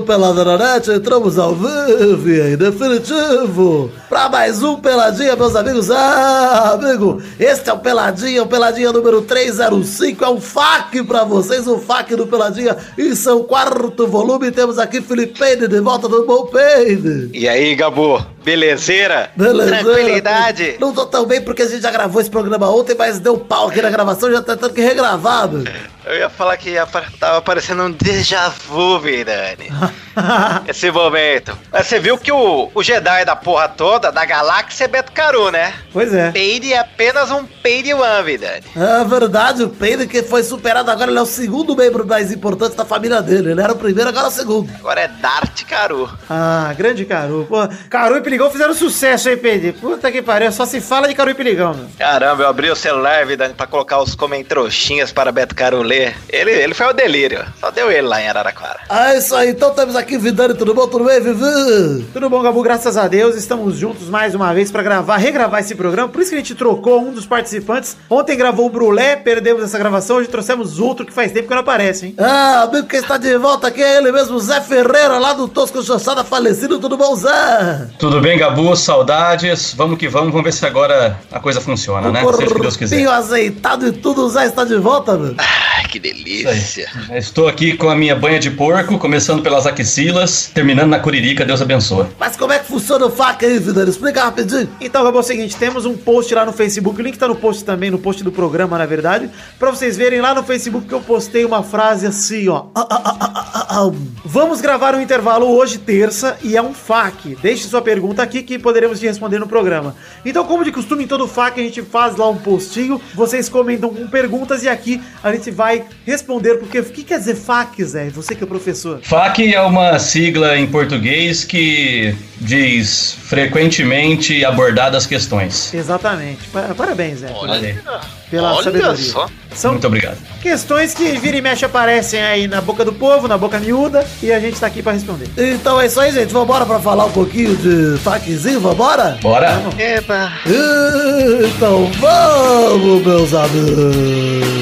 na Net, entramos ao vivo e em definitivo para mais um Peladinha, meus amigos. Ah, amigo, este é o Peladinha, o Peladinha número 305, é um FAQ para vocês, o FAQ do Peladinha em seu quarto volume. Temos aqui Felipe Peide de volta do Bom Peide. E aí, Gabo? Belezeira? Beleza. Tranquilidade? Não tô tão bem porque a gente já gravou esse programa ontem, mas deu pau aqui na gravação, já tá tendo que regravar. Eu ia falar que ia, tava parecendo um déjà vu, Vidani. Esse momento. Mas você viu que o, o Jedi da porra toda, da galáxia, é Beto Caru, né? Pois é. Peide é apenas um Peide One, Vidani. É verdade, o Peide que foi superado agora, ele é o segundo membro mais importante da família dele. Ele era o primeiro, agora é o segundo. Agora é Dart Caru. Ah, grande Caru. Pô, Caru e Peligão fizeram sucesso, hein, Pedro? Puta que pariu, só se fala de Caru Peligão, meu. Caramba, eu abri o celular, Vidani, pra colocar os comentrouxinhas para Beto Caru ler. Ele, ele foi ao delírio. Só deu ele lá em Araraquara. Ah, isso aí, então temos aqui Vidani, tudo bom? Tudo bem, Vivi? Tudo bom, Gabu? Graças a Deus, estamos juntos mais uma vez pra gravar, regravar esse programa. Por isso que a gente trocou um dos participantes. Ontem gravou o Brulé, perdemos essa gravação. Hoje trouxemos outro que faz tempo que não aparece, hein? Ah, amigo que está de volta aqui é ele mesmo, Zé Ferreira, lá do Tosco Chanchada falecido, tudo bom, Zé? Tudo bem, Gabu? Saudades. Vamos que vamos. Vamos ver se agora a coisa funciona, né? Seja o que Deus quiser. azeitado e tudo, o Zé está de volta, meu. Ai, que delícia. Estou aqui com a minha banha de porco, começando pelas axilas, terminando na curirica. Deus abençoe. Mas como é que funciona o faca aí, Vidani? Explica rapidinho. Então, Gabu, é o seguinte, temos um post lá no Facebook, o link tá no post também, no post do programa, na verdade, pra vocês verem lá no Facebook que eu postei uma frase assim, ó. Ah, ah, ah, ah. Vamos gravar um intervalo hoje, terça, e é um FAQ. Deixe sua pergunta aqui que poderemos te responder no programa. Então, como de costume, em todo FAQ a gente faz lá um postinho, vocês comentam com perguntas e aqui a gente vai responder, porque o que quer dizer FAQ, Zé? Você que é professor. FAQ é uma sigla em português que diz frequentemente abordadas questões. Exatamente. Pa- Parabéns, Zé. Olha aí. Pela Olha sabedoria. só. São Muito obrigado. Questões que vira e mexe aparecem aí na boca do povo, na boca miúda, e a gente tá aqui pra responder. Então é isso aí, gente. Vambora pra falar um pouquinho de faquezinho, vambora? Bora? Eba. Então vamos, meus amigos.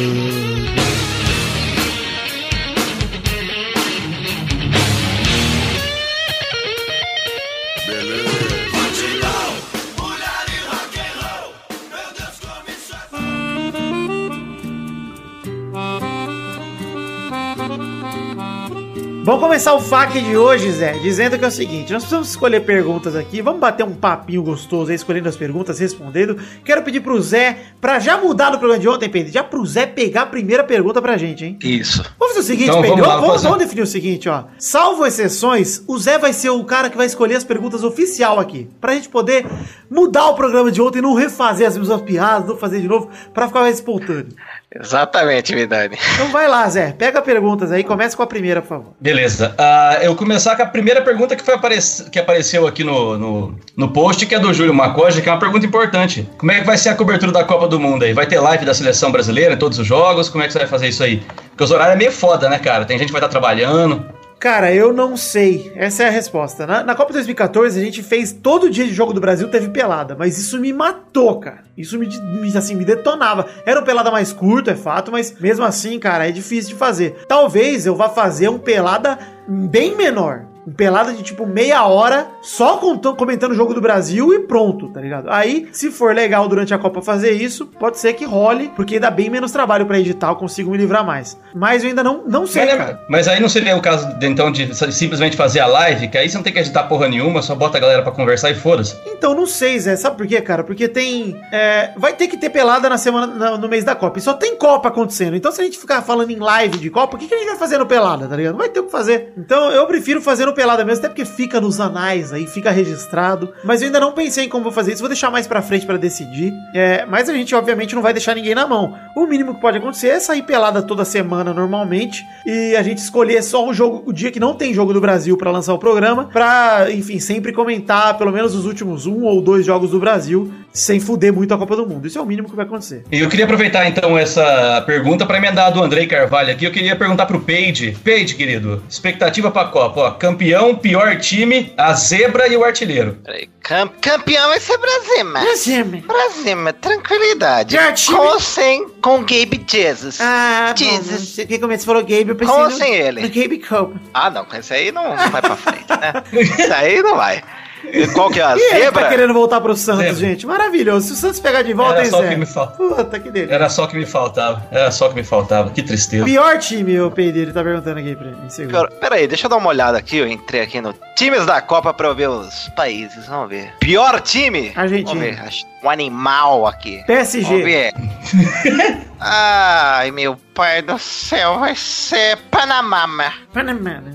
Vamos começar o FAQ de hoje, Zé, dizendo que é o seguinte: nós precisamos escolher perguntas aqui, vamos bater um papinho gostoso aí, escolhendo as perguntas, respondendo. Quero pedir pro Zé, pra já mudar do programa de ontem, Pedro, já pro Zé pegar a primeira pergunta pra gente, hein? Isso. Vamos fazer o seguinte, Então, Pedro, vamos lá, vamos, vamos definir o seguinte, ó. Salvo exceções, o Zé vai ser o cara que vai escolher as perguntas oficial aqui. Pra gente poder mudar o programa de ontem e não refazer as mesmas piadas, não fazer de novo, pra ficar mais espontâneo. Exatamente, Vidani. Então vai lá, Zé, pega perguntas aí, começa com a primeira, por favor. Beleza. Ah, eu começar com a primeira pergunta que, foi aparec- que apareceu aqui no, no, no post, que é do Júlio Macoja, que é uma pergunta importante. Como é que vai ser a cobertura da Copa do Mundo aí? Vai ter live da seleção brasileira em todos os jogos? Como é que você vai fazer isso aí? Porque os horários é meio foda, né, cara? Tem gente que vai estar trabalhando. Cara, eu não sei. Essa é a resposta. Na, na Copa 2014, a gente fez todo dia de jogo do Brasil, teve pelada. Mas isso me matou, cara. Isso me, me, assim, me detonava. Era um pelada mais curto, é fato, mas mesmo assim, cara, é difícil de fazer. Talvez eu vá fazer um pelada bem menor. Pelada de tipo meia hora, só comentando o jogo do Brasil e pronto, tá ligado? Aí, se for legal durante a Copa fazer isso, pode ser que role, porque dá bem menos trabalho pra editar, eu consigo me livrar mais. Mas eu ainda não, não sei, Mas, cara. né, mas aí não seria o caso, de, então, de simplesmente fazer a live, que aí você não tem que editar porra nenhuma, só bota a galera pra conversar e foda-se. Então, não sei, Zé. Sabe por quê, cara? Porque tem. é, vai ter que ter pelada na semana, na- no mês da Copa. E só tem Copa acontecendo. Então, se a gente ficar falando em live de Copa, o que, que a gente vai fazer no pelada, tá ligado? Não vai ter o que fazer. Então, eu prefiro fazer no pelada mesmo, até porque fica nos anais aí, fica registrado. Mas eu ainda não pensei em como vou fazer isso. Vou deixar mais pra frente pra decidir. É, mas a gente, obviamente, não vai deixar ninguém na mão. O mínimo que pode acontecer é sair pelada toda semana normalmente. E a gente escolher só o jogo, o dia que não tem jogo do Brasil pra lançar o programa. Pra, enfim, sempre comentar pelo menos os últimos um ou dois jogos do Brasil. sem fuder muito a Copa do Mundo. Isso é o mínimo que vai acontecer. Eu queria aproveitar então essa pergunta para emendar do Andrei Carvalho aqui. Eu queria perguntar pro Page. Page, querido, expectativa pra Copa, ó. Campeão, pior time, a zebra e o artilheiro. Peraí, cam- campeão vai ser Brasil, mano. Brasil. Brasil, tranquilidade. Já time- Com ou sem com Gabe Jesus. Ah, Jesus. Você que como você falou Gabe, eu pensei Com ou sem ele? Gabe Cope. Ah, não, com esse aí não, não vai pra frente, né? Isso aí não vai. E Qual que é a E ele tá zebra? querendo voltar pro Santos, Zebra. gente. Maravilhoso. Se o Santos pegar de volta, Era hein, só Zé? que me falta. Puta, que delícia. Era só o que me faltava. Era só o que me faltava. Que tristeza. Pior time, o Pedro, ele tá perguntando aqui pra mim. Pior- Pera aí, deixa eu dar uma olhada aqui. Eu entrei aqui no times da Copa pra eu ver os países. Vamos ver. Pior time? Argentina. Vamos ver. Um animal aqui. Vamos PSG. ver. Ai, meu pai do céu, vai ser Panamá. Panamá, né?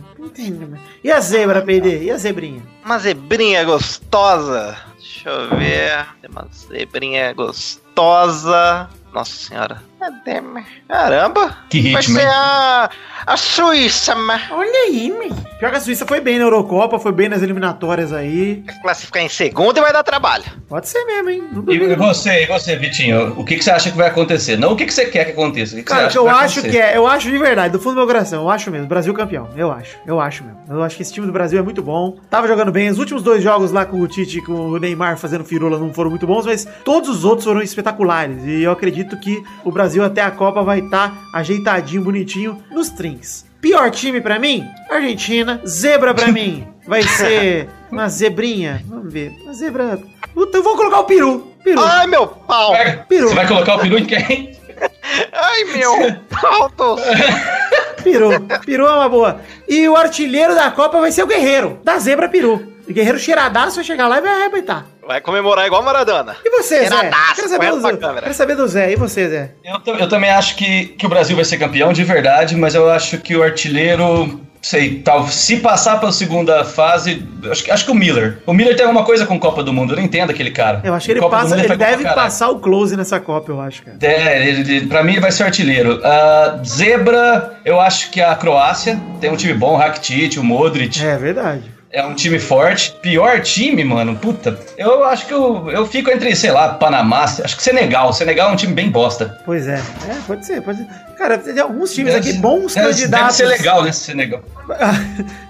E a zebra, PD? E a zebrinha? Uma zebrinha gostosa. Deixa eu ver. Uma zebrinha gostosa. Nossa senhora. Cadê, mano? Caramba. Que Vai ritmo, ser hein? a, a Suíça, mano. Olha aí, meu. Pior que a Suíça foi bem na Eurocopa, foi bem nas eliminatórias aí. Vai classificar em segundo e vai dar trabalho. Pode ser mesmo, hein? E e você, e você, Vitinho? O que, que você acha que vai acontecer? Não o que, que você quer que aconteça. O que, que Cara, você que acha eu vai acho acontecer? que é, eu acho de verdade, do fundo do meu coração, eu acho mesmo, Brasil campeão, eu acho, eu acho mesmo. Eu acho que esse time do Brasil é muito bom, tava jogando bem, os últimos dois jogos lá com o Tite e com o Neymar fazendo firula não foram muito bons, mas todos os outros foram espetaculares, e eu acredito que o Brasil até a Copa vai estar ajeitadinho, bonitinho, nos trins. Pior time pra mim? Argentina. Zebra pra mim vai ser uma zebrinha, vamos ver, uma zebra... Puta, eu vou colocar o peru, peru. Ai, meu pau! Peru. Você vai colocar o peru em quem? Ai, meu pau céu! Peru. Peru é uma boa. E o artilheiro da Copa vai ser o Guerreiro, da Zebra Peru. O Guerreiro cheiradaço vai chegar lá e vai arrebentar. Vai comemorar igual Maradona. E você, Zé? Cheiradaço, Quero saber, do, Zé. câmera. Quero saber do Zé. E você, Zé? Eu, eu também acho que, que o Brasil vai ser campeão de verdade, mas eu acho que o artilheiro, sei, tal, se passar pela segunda fase, acho, que- acho que o Miller. O Miller tem alguma coisa com Copa do Mundo, eu não entendo aquele cara. Eu acho que ele Copa passa, ele deve passar o close nessa Copa, eu acho, cara. É, ele, ele- pra mim ele vai ser o artilheiro. Ah, zebra, eu acho que a Croácia tem um time bom, o Rakitic, o Modric. É verdade. É um time forte. Pior time, mano, puta. Eu acho que eu, eu fico entre, sei lá, Panamá. Acho que Senegal. Senegal é um time bem bosta. Pois é. É, pode ser, pode ser. Cara, tem alguns times Deve aqui bons deve- candidatos. Deve ser legal, né, Senegal.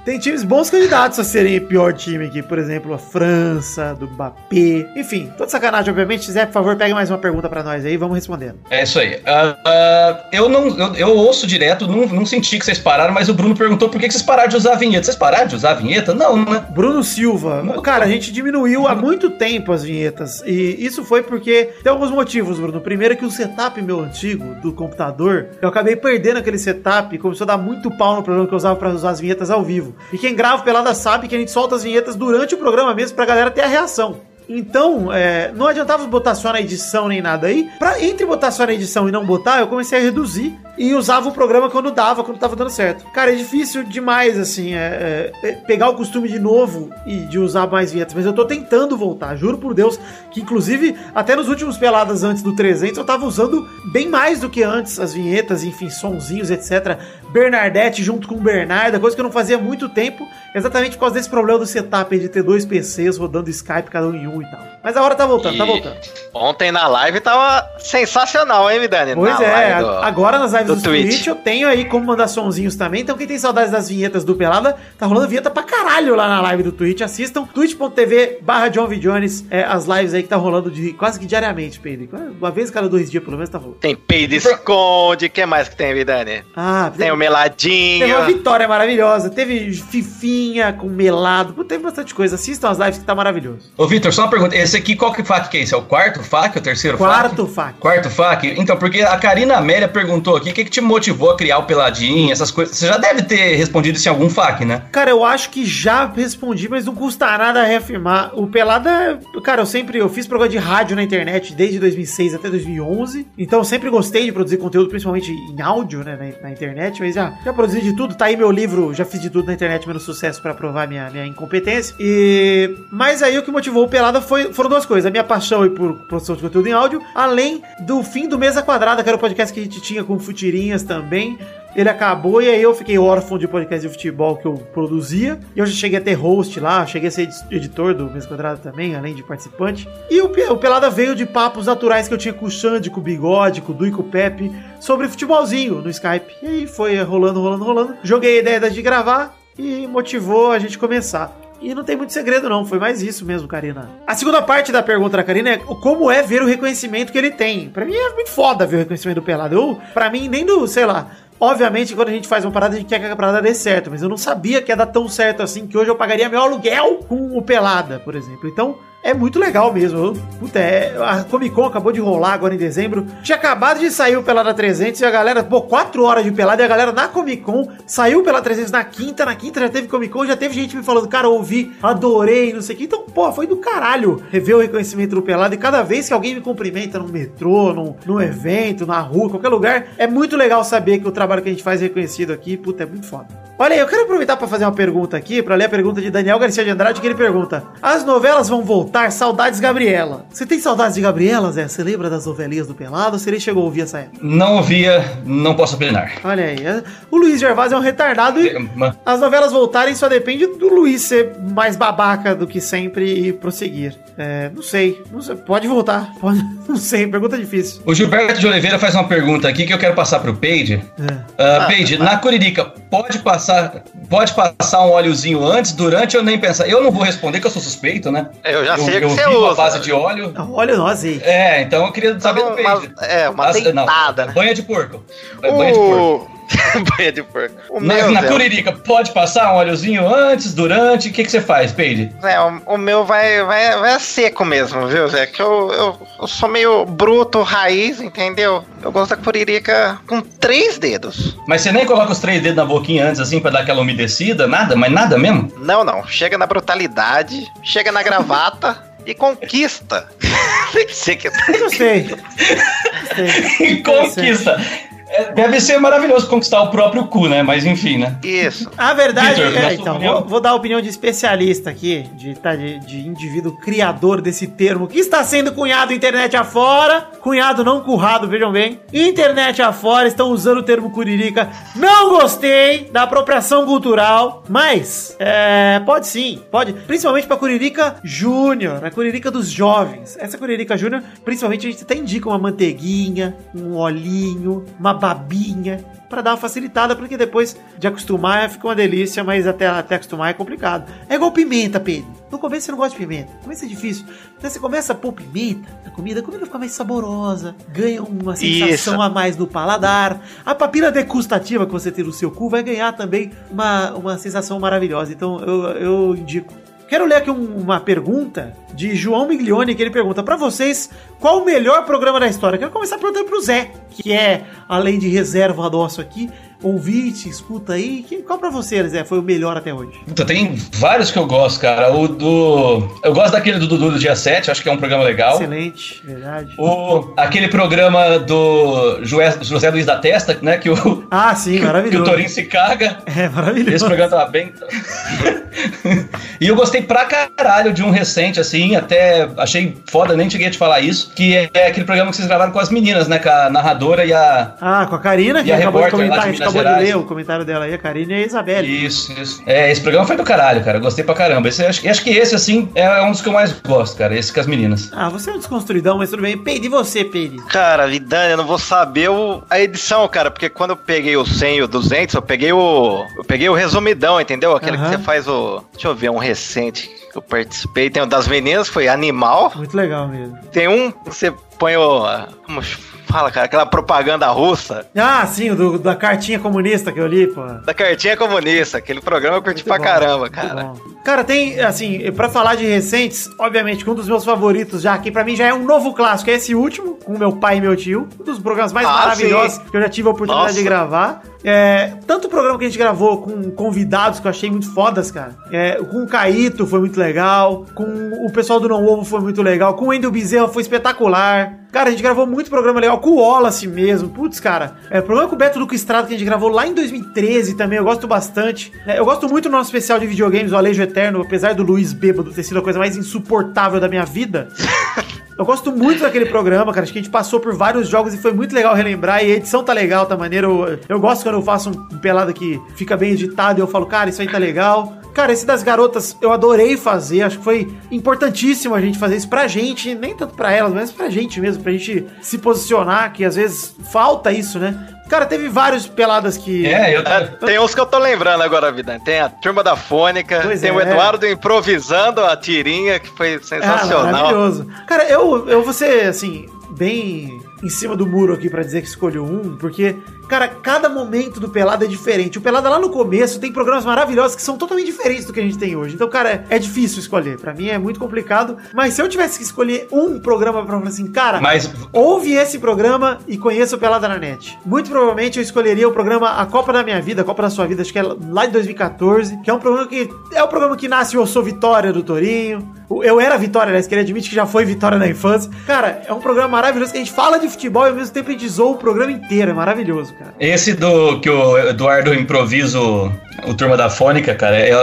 Tem times bons candidatos a serem pior time aqui. Por exemplo, a França, do Mbappé. Enfim, toda sacanagem, obviamente. Zé, por favor, pegue mais uma pergunta pra nós aí. Vamos respondendo. É isso aí. Ah, ah, eu não, eu, eu ouço direto, não, não senti que vocês pararam, mas o Bruno perguntou por que que vocês pararam de usar a vinheta. Vocês pararam de usar a vinheta? Não, né? Bruno Silva. Cara, a gente diminuiu há muito tempo as vinhetas. E isso foi porque tem alguns motivos, Bruno. Primeiro é que o setup meu antigo do computador, eu acabei perdendo aquele setup e começou a dar muito pau no programa que eu usava pra usar as vinhetas ao vivo. E quem grava pelada sabe que a gente solta as vinhetas durante o programa mesmo pra galera ter a reação. Então, é, não adiantava botar só na edição nem nada aí. Pra, entre botar só na edição e não botar, eu comecei a reduzir e usava o programa quando dava, quando tava dando certo. Cara, é difícil demais, assim, é, é, é, pegar o costume de novo e de usar mais vinhetas. Mas eu tô tentando voltar, juro por Deus, que inclusive, até nos últimos peladas antes do 300, eu tava usando bem mais do que antes as vinhetas, enfim, sonzinhos, etc. Bernardette junto com o Bernarda, coisa que eu não fazia há muito tempo, exatamente por causa desse problema do setup de ter dois PCs rodando Skype, cada um em um e tal. Mas a hora tá voltando, tá E voltando. Ontem na live tava sensacional, hein, Vidani? Pois Na é, do- agora nas lives do do Twitch. Twitch. eu tenho aí como mandar sonzinhos também. Então quem tem saudades das vinhetas do Pelada, tá rolando vinheta pra caralho lá na live do Twitch. Assistam twitch.tv barra John V. Jones, é, as lives aí que tá rolando de, quase que diariamente, Pedro. Uma vez cada dois dias, pelo menos, tá rolando. Tem peido esconde, o que mais que tem, Vidani? Ah, Tem o meladinho. Teve uma vitória maravilhosa, teve fifinha com melado, teve bastante coisa. Assistam as lives que tá maravilhoso. Ô, Vitor, só uma pergunta. Esse aqui, qual que FAQ que é esse? É o quarto FAQ? O terceiro FAQ? Quarto fac. Quarto FAQ? Então, porque a Karina Amélia perguntou aqui que, que te motivou a criar o Peladinho, essas coisas. Você já deve ter respondido isso em algum FAQ, né? Cara, eu acho que já respondi, mas não custa nada reafirmar. O Pelada, cara, eu sempre eu fiz programa de rádio na internet desde 2006 até 2011. Então eu sempre gostei de produzir conteúdo, principalmente em áudio, né, na, na internet, mas já, já produzi de tudo. Tá aí meu livro, já fiz de tudo na internet, menos sucesso pra provar minha, minha incompetência. E mas aí o que motivou o Pelada foi, foram duas coisas: a minha paixão por produção de conteúdo em áudio, além do fim do Mesa Quadrada, que era o podcast que a gente tinha com Futirinhas também. ele acabou e aí eu fiquei órfão de podcast de futebol que eu produzia. E eu já cheguei a ter host lá, cheguei a ser editor do Mês Quadrado também, além de participante. E o, o Pelada veio de papos naturais que eu tinha com o Xande, com o Bigode, com o Du e com o Pepe, sobre futebolzinho no Skype. E aí foi rolando, rolando, rolando. Joguei a ideia de gravar e motivou a gente começar. E não tem muito segredo, não. Foi mais isso mesmo, Karina. A segunda parte da pergunta da Karina é como é ver o reconhecimento que ele tem. Pra mim é muito foda ver o reconhecimento do Pelado. Eu, pra mim, nem do, sei lá. Obviamente, quando a gente faz uma parada, a gente quer que a parada dê certo, mas eu não sabia que ia dar tão certo assim que hoje eu pagaria meu aluguel com o Pelada, por exemplo. Então, é muito legal mesmo. Puta, é, a Comic Con acabou de rolar agora em dezembro. Tinha acabado de sair o Pelada 300 e a galera, pô, 4 horas de pelada e a galera na Comic Con saiu pela 300 na quinta. Na quinta já teve Comic Con, já teve gente me falando, cara, ouvi, adorei, não sei o que. Então, pô, foi do caralho rever o reconhecimento do Pelada. E cada vez que alguém me cumprimenta no metrô, no, no evento, na rua, qualquer lugar, é muito legal saber que o trabalho que a gente faz é reconhecido aqui. Puta, é muito foda. Olha aí, eu quero aproveitar para fazer uma pergunta aqui, para ler a pergunta de Daniel Garcia de Andrade, que ele pergunta: As novelas vão voltar? Saudades Gabriela. Você tem saudades de Gabriela, Zé? Você lembra das novelinhas do Pelado? Ou você nem chegou a ouvir essa época? Não ouvia, não posso opinar. Olha aí, é- o Luiz Gervásio é um retardado e É, as novelas voltarem só depende do Luiz ser mais babaca do que sempre e prosseguir. É, não sei, não sei, pode voltar, pode, não sei, pergunta difícil. O Gilberto de Oliveira faz uma pergunta aqui que eu quero passar pro Peide. É. Uh, Peide, na Curirica, pode passar, pode passar um óleozinho antes, durante ou nem pensar? Eu não vou responder que eu sou suspeito, né? Eu já sei eu que uma usa. base de óleo. Olha nós aí. É, então eu queria saber do Uma- Peide. é, uma As- dentada, né? Banha de porco. Banha de porco. Banha de porco. O Na, meu, na Curirica, pode passar um óleozinho antes, durante? O que, que você faz, Peide? Zé, o, o meu vai, vai, vai seco mesmo, viu, Zé? Que eu, eu, eu sou meio bruto, raiz, entendeu? Eu gosto da curirica com três dedos. Mas você nem coloca os três dedos na boquinha antes, assim, pra dar aquela umedecida? Nada? Mas nada mesmo? Não, não. Chega na brutalidade, chega na gravata e conquista. Sei que... Gostei. Gostei. E conquista. É, Deve ser maravilhoso conquistar o próprio cu, né? Mas enfim, né? Isso. A verdade é, então, vou, vou dar a opinião de especialista aqui, de, tá, de, de indivíduo criador desse termo, que está sendo cunhado internet afora, cunhado não currado, vejam bem. Internet afora, estão usando o termo curirica. Não gostei da apropriação cultural, mas é, pode sim, pode. Principalmente pra curirica júnior, a curirica dos jovens. Essa curirica júnior, principalmente a gente até indica uma manteiguinha, um olhinho, uma babinha, Pra dar uma facilitada, porque depois de acostumar fica uma delícia, mas até, até acostumar é complicado. É igual pimenta, Pedro. No começo você não gosta de pimenta, no começo é difícil. Então você começa a pôr pimenta na comida, a comida fica mais saborosa, ganha uma sensação Isso. a mais no paladar. A papila degustativa que você tem no seu cu vai ganhar também uma, uma sensação maravilhosa. Então eu, eu indico. Quero ler aqui um- uma pergunta de João Miglione, que ele pergunta pra vocês qual o melhor programa da história. Quero começar perguntando pro Zé, que é, além de reserva nosso aqui, ouvinte, escuta aí. Que- Qual pra você, Zé, foi o melhor até hoje? Puta, tem vários que eu gosto, cara. O do. Eu gosto daquele do Dudu do dia 7, acho que é um programa legal. Excelente, verdade. O, aquele programa do José Luiz da Testa, né? Que o, Ah, sim, que, o maravilhoso. Torinho se caga. É maravilhoso. Esse programa tava bem. e eu gostei pra caralho de um recente, assim, até achei foda, nem cheguei a te falar isso, que é aquele programa que vocês gravaram com as meninas, né? Com a narradora e a. Ah, com a Karina, que E a acabou de repórter lá comentar, de a gente Minas acabou de ler o comentário dela aí, a Karina e a Isabelle. Isso, isso. É, esse programa foi do caralho, cara. Eu gostei pra caramba. Esse, acho, acho que esse, assim, é um dos que eu mais gosto, cara. Esse com as meninas. Ah, você é um desconstruidão, mas tudo bem. Peide, e você, Peide? Cara, Vidani, eu não vou saber o- a edição, cara, porque quando eu peguei o 100 e o 200, eu peguei o eu peguei o resumidão, entendeu? Aquele que você faz o, deixa eu ver, um recente que eu participei, tem o das meninas, foi Animal, Muito legal mesmo. tem um que você põe o, como fala, cara, aquela propaganda russa Ah, sim, do, da cartinha comunista que eu li, pô. da cartinha comunista, aquele programa eu curti Muito pra bom, caramba, cara. Cara, tem, assim, pra falar de recentes, obviamente, que um dos meus favoritos já aqui, pra mim, já é um novo clássico, é esse último, com meu pai e meu tio. Um dos programas mais Ah, maravilhosos sim. que eu já tive a oportunidade Nossa. de gravar. É, tanto o programa que a gente gravou com convidados que eu achei muito fodas, cara. É, com o Caíto foi muito legal. Com o pessoal do Não Ovo foi muito legal. Com o Wendel Bezerra foi espetacular. Cara, a gente gravou muito programa legal. Com o Wallace mesmo. Putz, cara. É, programa com o Beto Luco Estrada que a gente gravou lá em 2013 também. Eu gosto bastante. É, eu gosto muito do nosso especial de videogames, o Alejo Eterno. Apesar do Luiz Bêbado ter sido a coisa mais insuportável da minha vida. Eu gosto muito daquele programa, cara. Acho que a gente passou por vários jogos e foi muito legal relembrar. E a edição tá legal, tá maneiro. Eu, gosto quando eu faço um pelada que fica bem editado e eu falo, cara, isso aí tá legal. Cara, esse das garotas eu adorei fazer. Acho que foi importantíssimo a gente fazer isso pra gente, nem tanto pra elas, mas pra gente mesmo, pra gente se posicionar, que às vezes falta isso, né? Cara, teve vários peladas que. É, eu É, tem uns que eu tô lembrando agora, vida. Tem a turma da Fônica, Pois tem é. o Eduardo improvisando a tirinha, que foi Ah, sensacional. maravilhoso. Cara, eu, eu vou ser, assim, bem em cima do muro aqui pra dizer que escolho um, porque, cara, cada momento do Pelada é diferente. O Pelada lá no começo tem programas maravilhosos que são totalmente diferentes do que a gente tem hoje. Então, cara, é difícil escolher. Pra mim é muito complicado. Mas se eu tivesse que escolher um programa pra falar assim, cara, Mas Ouve esse programa e conheça o Pelada na Net. Muito provavelmente eu escolheria o programa A Copa da Minha Vida, a Copa da Sua Vida, acho que é lá de 2014, que é um programa que é o programa que nasce Eu Sou Vitória do Torinho. Eu Era Vitória, aliás, que ele admite que já foi Vitória na infância. Cara, é um programa maravilhoso que a gente fala de futebol e ao mesmo tempo a gente zoa o programa inteiro. É maravilhoso, cara. esse do que o Eduardo improvisa o, Turma da Fônica, cara, é,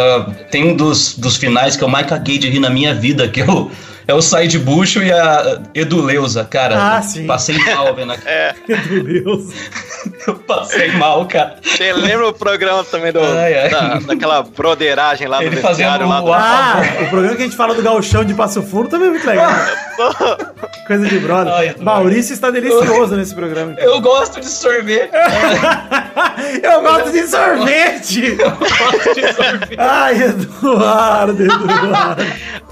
tem um dos, dos finais que eu mais caguei de rir na minha vida, que é é o Said Bucho e a Eduleuza, cara. Ah, sim. Passei mal vendo aqui. Meu Deus. Eu passei mal, cara. Você lembra o programa também do, Ai, ai. Da, daquela broderagem lá Ele do vestiário lá o- do... Ah, o programa que a gente fala do gauchão de Passo Fundo também é muito legal. Coisa de brother. Ai. Maurício está delicioso nesse programa. Eu gosto de sorvete. Eu gosto de sorvete! Eu gosto de sorvete. Ai, Eduardo, Eduardo.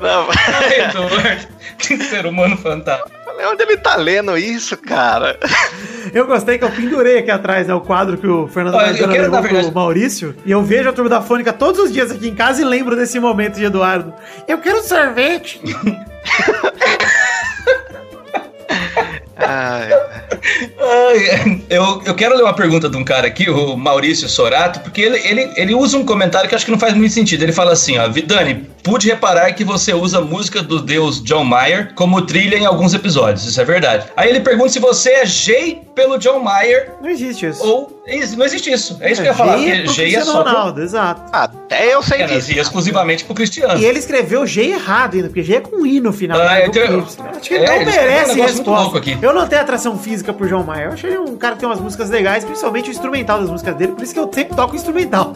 Não, Ai, Eduardo, que ser humano fantástico. falei, onde ele tá lendo isso, cara? Eu gostei que eu pendurei aqui atrás, né? O quadro que o Fernando Olha, Maidana quero, levou pro verdade- Maurício. E eu vejo a turma da Fônica todos os dias aqui em casa e lembro desse momento de Eduardo. Eu quero sorvete! Ai, Ai, eu, eu quero ler uma pergunta de um cara aqui, o Maurício Sorato, porque ele, ele, ele usa um comentário que acho que não faz muito sentido. Ele fala assim, ó, Vidani, pude reparar que você usa música do deus John Mayer como trilha em alguns episódios, isso é verdade. Aí ele pergunta se você é Jay pelo John Mayer Não existe isso. ou... Não existe isso, é isso que eu ia falar, G porque pro Jay é só pro, Ronaldo, exato. até eu sei é, disso. e exclusivamente pro Cristiano. E ele escreveu G errado ainda, porque G é com I no final. Ah, né? então- Com Y. Acho que ele é, não ele um merece muito resposta. aqui. Eu não tenho atração física por João Maia. Eu achei ele um cara que tem umas músicas legais, principalmente o instrumental das músicas dele, por isso que eu sempre toco instrumental.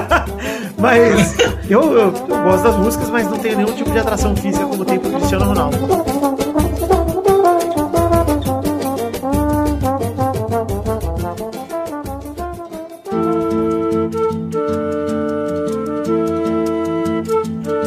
mas eu, eu- eu gosto das músicas, mas não tenho nenhum tipo de atração física como tem pro Cristiano Ronaldo.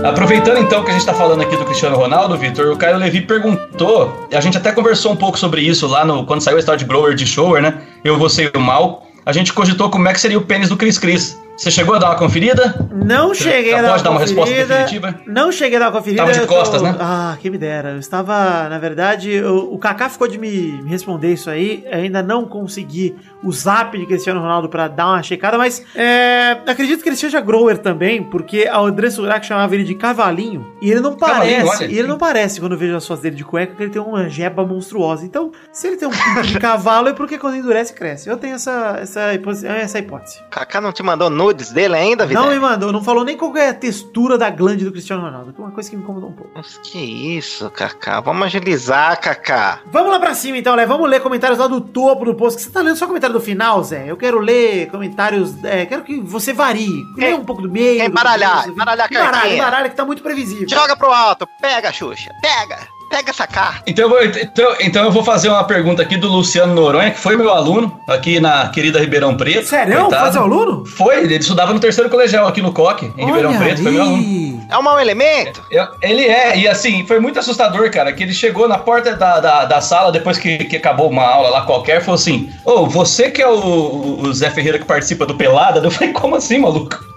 Aproveitando então que a gente tá falando aqui do Cristiano Ronaldo, Vitor, o Caio Levi perguntou, a gente até conversou um pouco sobre isso lá no quando saiu a história de Grower de Shower, né? Eu, você e o Mal. A gente cogitou como é que seria o pênis do Cris Cris. Você chegou a dar uma conferida? Não cheguei a Pode dar uma, dar uma resposta conferida. definitiva? Não cheguei a dar uma conferida. Tava de eu costas, né? Ah, quem me dera. Eu estava, na verdade, eu- o Kaká ficou de me me responder isso aí. Ainda não consegui o zap de Cristiano Ronaldo pra dar uma checada, mas é, acredito que ele seja grower também, porque a André Surak chamava ele de cavalinho. E ele não Cavalinho, parece. olha, E ele sim. não parece, quando eu vejo as fotos dele de cueca, que ele tem uma jeba monstruosa. Então, se ele tem um pinto de cavalo, é porque quando endurece, cresce. Eu tenho essa, essa, hipótese- essa hipótese. Kaká não te mandou nudes dele ainda, Vidal? Não me mandou, não falou nem qual é a textura da glande do Cristiano Ronaldo, é uma coisa que me incomodou um pouco. Nossa, que isso, Kaká. Vamos agilizar, Kaká. Vamos lá pra cima então, Lé. Vamos ler comentários lá do topo do post. que Você tá lendo só comentário do final, Zé? Eu quero ler comentários. É, quero que você varie. Lê Quem- um pouco do meio. do embaralhar, começo. embaralhar a Embaralha, cartinha. embaralha, que tá muito previsível. Joga pro alto. Pega, Xuxa. Pega. Pega essa carta. Então eu, vou, então, então eu vou fazer uma pergunta aqui do Luciano Noronha, que foi meu aluno aqui na querida Ribeirão Preto. Sério? coitado. Faz aluno? Foi, ele estudava no terceiro colegial aqui no Coque, em Ribeirão Preto, foi meu aluno. É um mau elemento? Eu- ele é, e assim, foi muito assustador, cara, que ele chegou na porta da, da, da sala, depois que, que acabou uma aula lá qualquer, falou assim, ô, você que é o, o Zé Ferreira que participa do Pelada? Eu falei, como assim, maluco?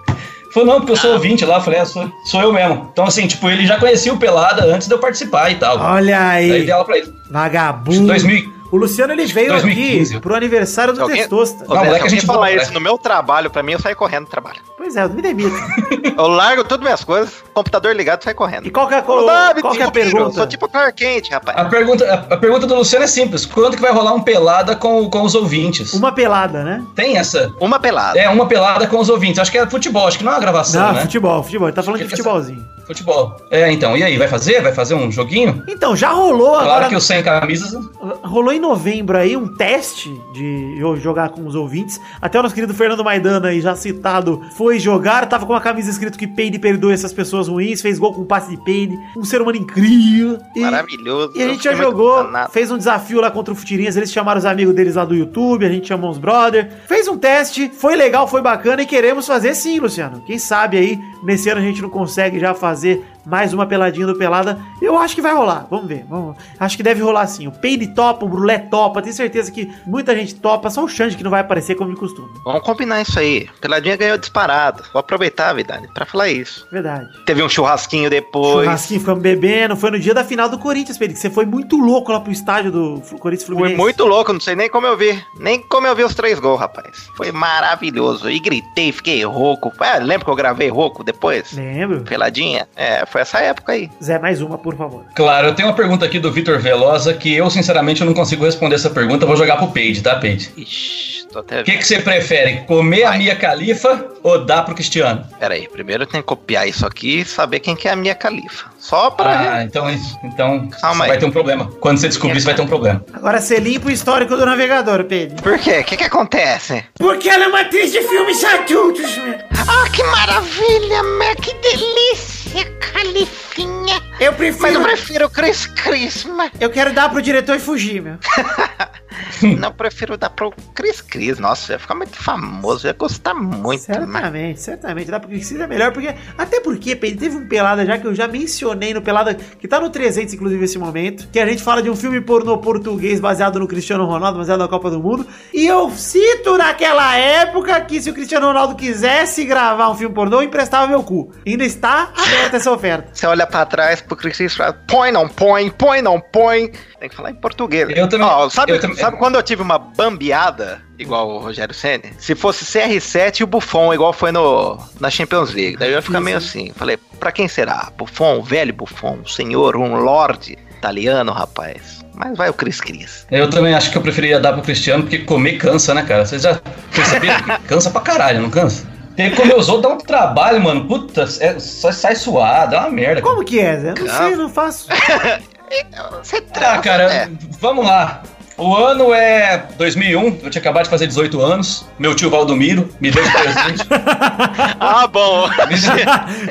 Falou, não, porque eu sou ouvinte lá, falei, é, sou, sou eu mesmo. Então, assim, tipo, ele já conhecia o Pelada antes de eu participar e tal. Olha Aí aí. dei aula pra ele. Vagabundo. 2000, O Luciano ele veio 2015. aqui pro aniversário do Alguém- Testosta. Não, Zé, moleque, se a gente falar boa, isso né? no meu trabalho, pra mim, eu saio correndo do trabalho. Pois é, eu me demito. Eu largo tudo minhas coisas, computador ligado, saio correndo. E qual que é a, qual, Davi, qual que é a pergunta? Sou tipo Clark quente, rapaz. A pergunta, a, a pergunta do Luciano é simples. Quando que vai rolar um pelada com, com os ouvintes? Uma pelada, né? Tem essa? Uma pelada. É, uma pelada com os ouvintes. Acho que é futebol, acho que não é uma gravação, Não, né? futebol, futebol. Ele tá falando de Fica futebolzinho. Futebol. É, então, e aí, vai fazer? Vai fazer um joguinho? Então, já rolou Claro agora. que o sem camisas. Rolou em novembro aí um teste de eu jogar com os ouvintes. Até o nosso querido Fernando Maidana aí, já citado, foi jogar. Tava com uma camisa escrito que Peide perdoa essas pessoas ruins. Fez gol com passe de Peide. Um ser humano incrível. E- Maravilhoso. E a gente já jogou, fez um desafio lá contra o Futirinhas, eles chamaram os amigos deles lá do YouTube, a gente chamou os brother, fez um teste, foi legal, foi bacana e queremos fazer sim, Luciano. Quem sabe aí, nesse ano a gente não consegue já fazer fazer mais uma peladinha do Pelada. Eu acho que vai rolar, vamos ver. Vamos, acho que deve rolar sim. O Peide topa, o Brulé topa, tenho certeza que muita gente topa, só o Xande que não vai aparecer como de costume. Vamos combinar isso aí. Peladinha ganhou disparado. Vou aproveitar, Vidani, pra falar isso. Verdade. Teve um churrasquinho depois. Churrasquinho, ficamos bebendo, foi no dia da final do Corinthians, Peide, que você foi muito louco lá pro estádio do Corinthians Foi Fluminense. muito louco, não sei nem como eu vi. Nem como eu vi os três gols, rapaz. Foi maravilhoso. E gritei, fiquei rouco. Ah, lembra que eu gravei rouco depois? Lembro. Peladinha? É, foi essa época aí. Zé, mais uma, por favor. Claro, eu tenho uma pergunta aqui do Vitor Velosa que eu, sinceramente, eu não consigo responder essa pergunta. Vou jogar pro Peide, tá, Peide? Ixi, tô até O que, que você prefere? Comer a Vai. Mia Califa ou dar pro Cristiano? Pera aí, primeiro eu tenho que copiar isso aqui e saber quem que é a minha califa. Só pra. Ah, então, isso- então Calma aí. vai ter um problema. Quando você descobrir, você vai ter um problema. Agora você limpa o histórico do navegador, Pedro. Por quê? O que que acontece? Porque ela é uma atriz de filmes adultos, meu. Ah, que maravilha, Mac, que delícia, califinha. Eu Mas prefiro. eu prefiro o Chris Chris, mas Eu quero dar pro diretor e fugir, meu. não prefiro dar pro Chris Chris. Nossa, ia ficar muito famoso, ia gostar muito. mas- Certamente, certamente. Dá pro que é melhor, porque. Até porque, Pedro, teve um Pelada já que eu já mencionei no Pelada, que tá no 300, inclusive, esse momento, que a gente fala de um filme pornô português baseado no Cristiano Ronaldo, baseado na Copa do Mundo. E eu cito naquela época que se o Cristiano Ronaldo quisesse gravar um filme pornô, eu emprestava meu cu. Ainda está aberta essa oferta. Você olha pra trás e fala, põe, não põe, põe, não põe. Tem que falar em português. Eu também- Ó, sabe, eu também- sabe quando eu tive uma bambeada, igual o Rogério Senna? Se fosse CR7 e o Buffon, igual foi no, na Champions League. Daí eu ia ficar meio assim. Falei, pra quem será? Buffon, velho Buffon, um senhor, um lord italiano, rapaz. Mas vai o Chris Cris. Eu também acho que eu preferia dar pro Cristiano, porque comer cansa, né, cara? Vocês já perceberam cansa pra caralho, não cansa? Tem que comer os outros, dá um trabalho, mano. Puta, é- só sai suado, é uma merda. cara. Como que é, Zé? Eu não sei, não faço. Você Ah, transa, cara, né? vamos lá. O ano é 2001, eu tinha acabado de fazer 18 anos. Meu tio Valdomiro me deu de presente. Ah, bom.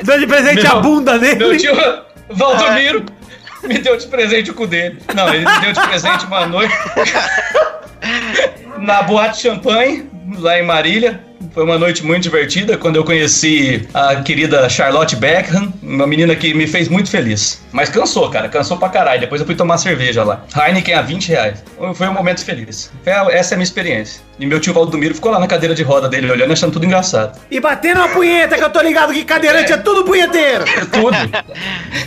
Dando de presente Meu- a bunda dele. Meu tio Valdomiro me deu de presente o cu dele. Não, ele me deu de presente uma noite na Boate Champanhe, lá em Marília. Foi uma noite muito divertida quando eu conheci a querida Charlotte Beckham, uma menina que me fez muito feliz. Mas cansou, cara, cansou pra caralho. Depois eu fui tomar cerveja lá. Heineken a 20 reais. Foi um momento feliz. Essa é a minha experiência. E meu tio Valdomiro ficou lá na cadeira de roda dele olhando, achando tudo engraçado. E batendo uma punheta, que eu tô ligado que cadeirante é tudo punheteiro. Tudo.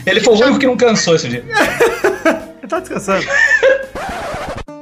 Ele foi o único que não cansou esse dia. Tô descansando.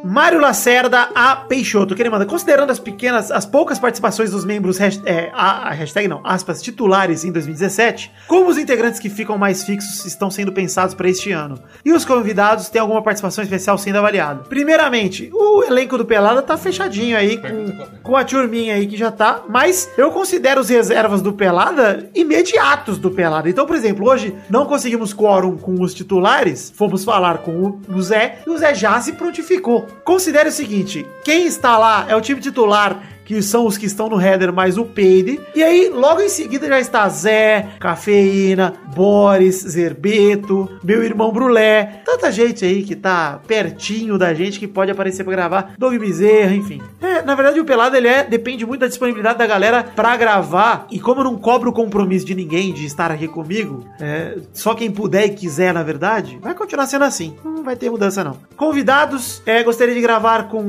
Mário Lacerda a Peixoto, que ele manda, considerando as pequenas, as poucas participações dos membros, hash- é, a, a hashtag não, aspas, titulares em 2017, como os integrantes que ficam mais fixos estão sendo pensados para este ano? E os convidados têm alguma participação especial sendo avaliada? Primeiramente, o elenco do Pelada tá fechadinho aí, com, com a turminha aí que já tá, mas eu considero os reservas do Pelada imediatos do Pelada. Então, por exemplo, hoje não conseguimos quórum com os titulares, fomos falar com o- o Zé, e o Zé já se prontificou. Considere o seguinte, quem está lá é o time titular, que são os que estão no header mais o Peide. E aí, logo em seguida já está Zé, Cafeína, Boris, Zerbeto, meu irmão Brulé. Tanta gente aí que tá pertinho da gente que pode aparecer pra gravar. Doug Bezerra, enfim. É, na verdade, o Pelado ele é, depende muito da disponibilidade da galera pra gravar. E como eu não cobro o compromisso de ninguém de estar aqui comigo, é, só quem puder e quiser, na verdade, vai continuar sendo assim. Não vai ter mudança, não. Convidados, é, gostaria de gravar com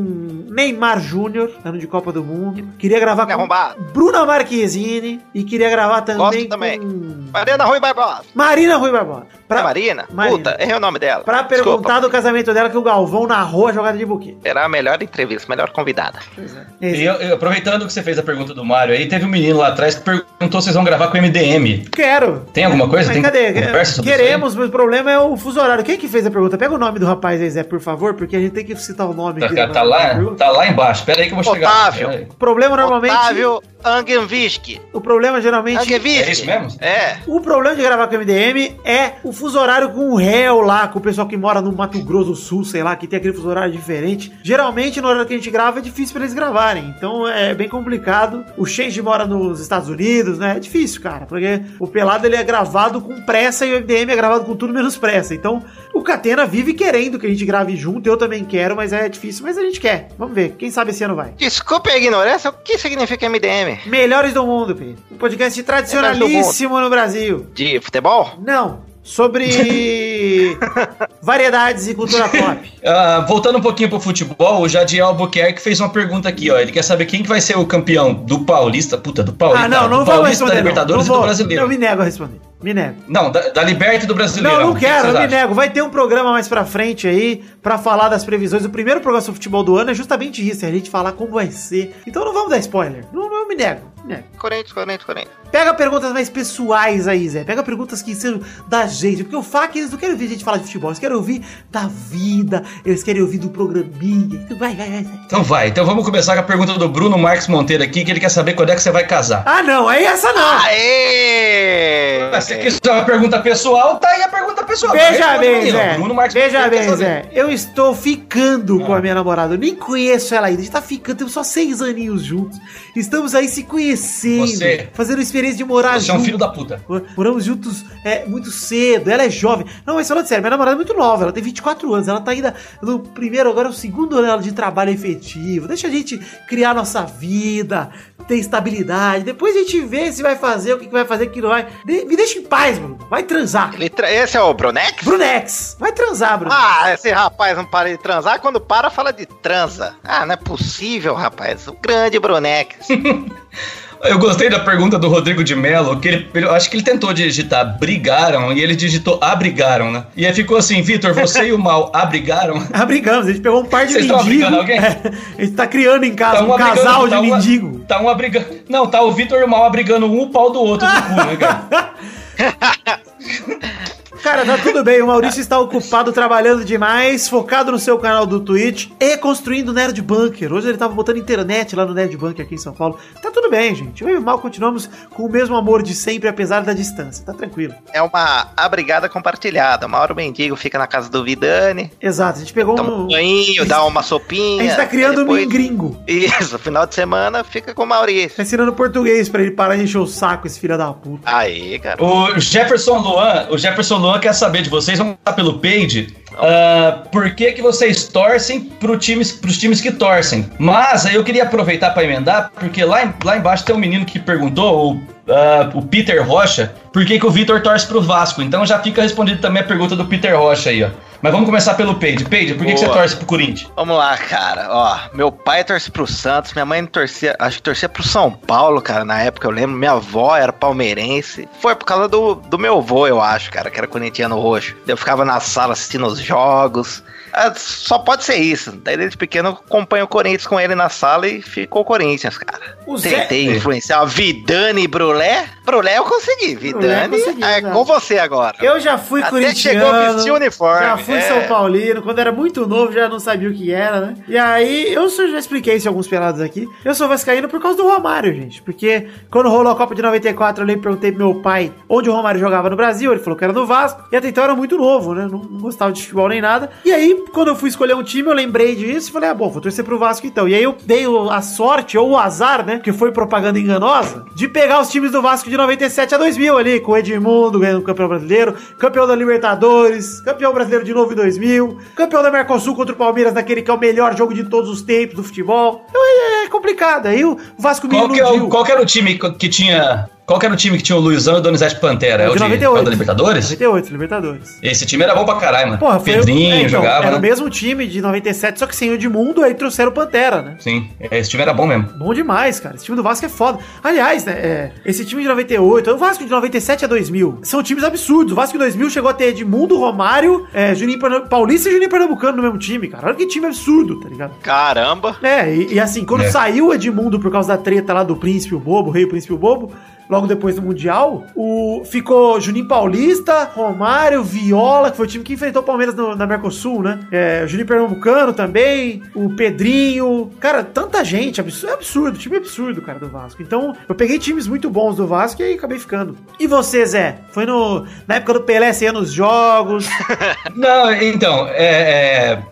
Neymar Júnior, ano de Copa do Mundo. Queria gravar com. Bruna Marquezine e queria gravar também Gosto também. com Mariana Rui Barbosa. Marina Rui Barbosa. Pra... Marina? Marina. Puta, errei o nome dela. Pra Desculpa. perguntar do casamento dela que o Galvão narrou a jogada de buquê. Será a melhor entrevista, melhor convidada. E eu- eu- aproveitando que você fez a pergunta do Mário aí, teve um menino lá atrás que perguntou se vocês vão gravar com MDM. Quero. Tem alguma coisa? Mas Tem cadê? conversa sobre Queremos, mas o problema é o fuso horário. Quem que fez a pergunta? Pega o nome do rapaz aí, Zé, por favor, porque a gente tem que citar o nome aí? dele Tá, tá lá, tá lá embaixo. Pera aí que eu vou chegar. Otávio. Problema normalmente. Otávio Angenvisk. O problema geralmente. Angenvisk. É isso mesmo? É. O problema de gravar com o MDM é o fuso horário com o réu lá, com o pessoal que mora no Mato Grosso do Sul, sei lá, que tem aquele fuso horário diferente. Geralmente, no horário que a gente grava, é difícil pra eles gravarem. Então é bem complicado. O Shenji mora nos Estados Unidos, né? É difícil, cara. Porque o Pelado ele é gravado com pressa e o MDM é gravado com tudo menos pressa. Então o Catena vive querendo que a gente grave junto. Eu também quero, mas é difícil. Mas a gente quer. Vamos ver. Quem sabe esse ano vai. Desculpe a ignorância, o que significa MDM? Melhores do mundo, Pedro. Um podcast tradicionalíssimo no Brasil. De futebol? Não. Sobre variedades e cultura pop. Ah, voltando um pouquinho pro futebol, o Jadir Albuquerque fez uma pergunta aqui, ó. Ele quer saber quem que vai ser o campeão do Paulista, puta, do Paulista, Ah, não, não do vou Paulista, responder. da não. Libertadores Não e do vou. Brasileiro. Eu me nego a responder. Me nego. Não, da, da Liberta e do Brasileiro. Não, não que quero, vocês eu me acham? nego. Vai ter um programa mais pra frente aí pra falar das previsões. O primeiro programa sobre futebol do ano é justamente isso, é a gente falar como vai ser. Então não vamos dar spoiler. Não, não me nego. Corinthians, Corinthians, Corinthians. Pega perguntas mais pessoais aí, Zé. Pega perguntas que sejam da gente. Porque o FAC, eles não querem ouvir a gente falar de futebol. Eles querem ouvir da vida. Eles querem ouvir do programinha. Então Vai, vai, vai. Então vai, então vamos começar com a pergunta do Bruno Marques Monteiro aqui, que ele quer saber quando é que você vai casar. Ah, não. Aí essa não. Aê! Mas se quiser uma pergunta pessoal, tá aí a pergunta pessoal. Veja bem. Zé. Veja bem. Zé. Eu estou ficando com a minha namorada. Eu nem conheço ela ainda. A gente tá ficando, temos só seis aninhos juntos. Estamos aí se conhecendo. Você- Fazendo experiência de morar Você é um junto. filho da puta. Moramos juntos é, muito cedo, ela é jovem. Não, mas falando sério, minha namorada é muito nova, ela tem 24 anos, ela tá ainda no primeiro, agora é o segundo ano de trabalho efetivo. Deixa a gente criar nossa vida, ter estabilidade. Depois a gente vê se vai fazer, o que que vai fazer, o que não vai. De- me deixa em paz, Bruno. Vai transar. Ele tra- Esse é o Brunex? Brunex, vai transar, Bruno. Ah, esse rapaz não para de transar. Quando para, fala de transa. Ah, não é possível, rapaz. O grande Brunex. Eu gostei da pergunta do Rodrigo de Mello, que ele, ele- acho que ele tentou digitar brigaram e ele digitou abrigaram, né? E aí ficou assim, Vitor, você e o mal abrigaram? Ah, brigamos, a gente pegou um par de Vocês abrigando alguém? É, a gente tá criando em casa um abrigando- casal de tá um- mendigo. Tá um abrigando. Não, tá o Vitor e o mal abrigando um o pau do outro no cu, né, cara? Cara, tá tudo bem. O Maurício está ocupado trabalhando demais, focado no seu canal do Twitch e construindo o Nerd Bunker. Hoje ele tava botando internet lá no Nerd Bunker aqui em São Paulo. Tá tudo bem, gente. Eu e o Mal continuamos com o mesmo amor de sempre, apesar da distância. Tá tranquilo. É uma abrigada compartilhada. Uma hora o mendigo fica na casa do Vidani, Exato, a gente pegou toma um um. banho, dá uma sopinha. A gente tá criando aí um depois- gringo. Isso, final de semana fica com o Maurício. Tá ensinando português pra ele parar de encher o saco, esse filho da puta. Aí, cara. O Jefferson Luan, o Jefferson Luan quer saber de vocês, vamos lá pelo page. Ah, por que, que vocês torcem pro times, pros times que torcem? Mas aí eu queria aproveitar para emendar, porque lá, lá embaixo tem um menino que perguntou, ah, o Peter Rocha, por que, que o Vitor torce pro Vasco? Então já fica respondido também a pergunta do Peter Rocha aí, ó. Mas vamos começar pelo Page. Page, por que, que você torce pro Corinthians? Vamos lá, cara. Ó, meu pai torce pro Santos, minha mãe torcia, acho que torcia pro São Paulo, cara. Na época eu lembro, minha avó era palmeirense. Foi por causa do, do meu avô, eu acho, cara, que era corintiano roxo. Eu ficava na sala assistindo os jogos. Ah, só pode ser isso. Daí desde pequeno eu acompanho o Corinthians com ele na sala e ficou Corinthians, cara. O Zé- Tentei influenciar Vidani e Brulé. Brulé eu consegui. Vidani consegui, é exato. com você agora. Eu já fui Até corintiano. chegou a vestir o uniforme. Já fui é. São Paulino. Quando era muito novo, já não sabia o que era, né? E aí, eu já expliquei isso em alguns pelados aqui. Eu sou vascaíno por causa do Romário, gente. Porque quando rolou a Copa de 94, eu lembro perguntei pro meu pai onde o Romário jogava no Brasil. Ele falou que era no Vasco. E até então eu era muito novo, né? Não gostava de futebol nem nada. E aí, quando eu fui escolher um time, eu lembrei disso e falei, ah, bom, vou torcer pro Vasco então. E aí eu dei a sorte ou o azar, né? Que foi propaganda enganosa, de pegar os times do Vasco de 97 a 2000 ali, com o Edmundo ganhando o campeão brasileiro, campeão da Libertadores, campeão brasileiro de novo em 2000, campeão da Mercosul contra o Palmeiras, naquele que é o melhor jogo de todos os tempos do futebol. Então é, é complicado. Aí o Vasco me Qual que, é o- iludiu. qual que era o time que tinha. Qual que era o time que tinha o Luizão e o Donizete Pantera? É o de de, 98. é o da Libertadores? 98, Libertadores. Esse time era bom pra caralho, mano. Porra, foi Pedrinho é, então, jogava. Era né? o mesmo time de 97, só que sem o Edmundo, aí trouxeram o Pantera, né? Sim, esse time era bom mesmo. Bom demais, cara. Esse time do Vasco é foda. Aliás, né, é, esse time de 98, o Vasco de 97 a 2000, são times absurdos. O Vasco de 2000 chegou a ter Edmundo, Romário, é, Juninho Paulista e Juninho Pernambucano no mesmo time, cara. Olha que time absurdo, tá ligado? Caramba. É, e, e assim, quando É. saiu Edmundo por causa da treta lá do Príncipe o Bobo, o Rei o Príncipe o Bobo, logo depois do Mundial, o, ficou Juninho Paulista, Romário, Viola, que foi o time que enfrentou o Palmeiras no- na Mercosul, né? É, Juninho Pernambucano também, o Pedrinho. Cara, tanta gente, absurdo, é absurdo, time absurdo, cara, do Vasco. Então, eu peguei times muito bons do Vasco e aí acabei ficando. E você, Zé? Foi no, na época do Pelé, você ia nos jogos. Não, então, é. é,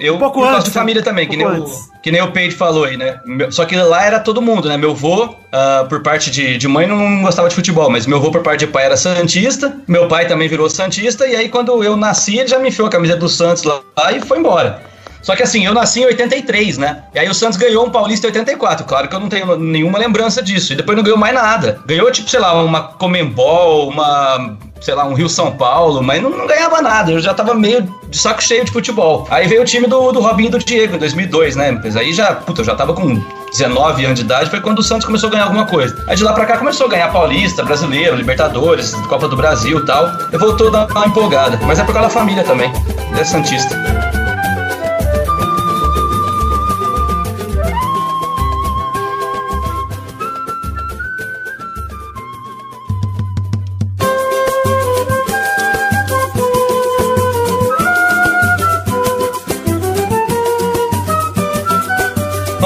eu Um pouco antes, de família também, Um que, nem o, que nem o Peide falou aí, né? Só que lá era todo mundo, né? Meu avô, ah, por parte de, de mãe, não gostava de futebol, mas meu avô, por parte de pai, era Santista. Meu pai também virou Santista. E aí, quando eu nasci, ele já me enfiou a camisa do Santos lá, lá e foi embora. Só que assim, eu nasci em 83, né? E aí o Santos ganhou um Paulista em 84. Claro que eu não tenho nenhuma lembrança disso. E depois não ganhou mais nada. Ganhou, tipo, sei lá, uma Comembol, uma sei lá, um Rio São Paulo, mas não, não ganhava nada. Eu já tava meio de saco cheio de futebol. Aí veio o time do, do Robinho e do Diego em 2002, né? Mas aí já, puta, eu já tava com 19 anos de idade, foi quando o Santos começou a ganhar alguma coisa. Aí de lá pra cá começou a ganhar Paulista, Brasileiro, Libertadores, Copa do Brasil e tal. Eu voltou a dar uma empolgada. Mas é por causa da família também. É Santista.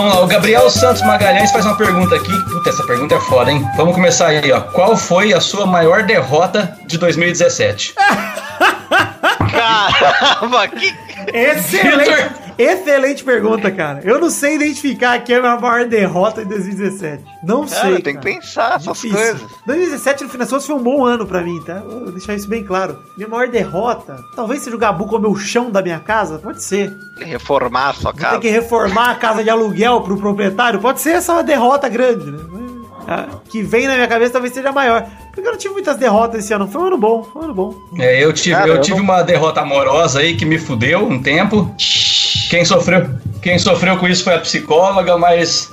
Vamos lá, o Gabriel Santos Magalhães faz uma pergunta aqui. Puta, essa pergunta é foda, hein? Vamos começar aí, ó. Qual foi a sua maior derrota de 2017? Caramba, que. Excelente, Vitor. Excelente pergunta, cara. Eu não sei identificar quem é a minha maior derrota em 2017. Não Cara, sei. tem que pensar essas Difícil. coisas. 2017 no final das contas, foi um bom ano pra mim, tá? Vou deixar isso bem claro. Minha maior derrota, talvez seja o Gabu comer o chão da minha casa, pode ser. Reformar a sua Vou casa. que reformar a casa de aluguel pro proprietário, pode ser essa uma derrota grande, né? Ah, Que vem na minha cabeça talvez seja maior. Porque eu não tive muitas derrotas esse ano. Foi um ano bom, foi um ano bom. É, eu tive, Cara, eu eu tive uma derrota amorosa aí que me fudeu um tempo. Quem sofreu, quem sofreu com isso foi a psicóloga, mas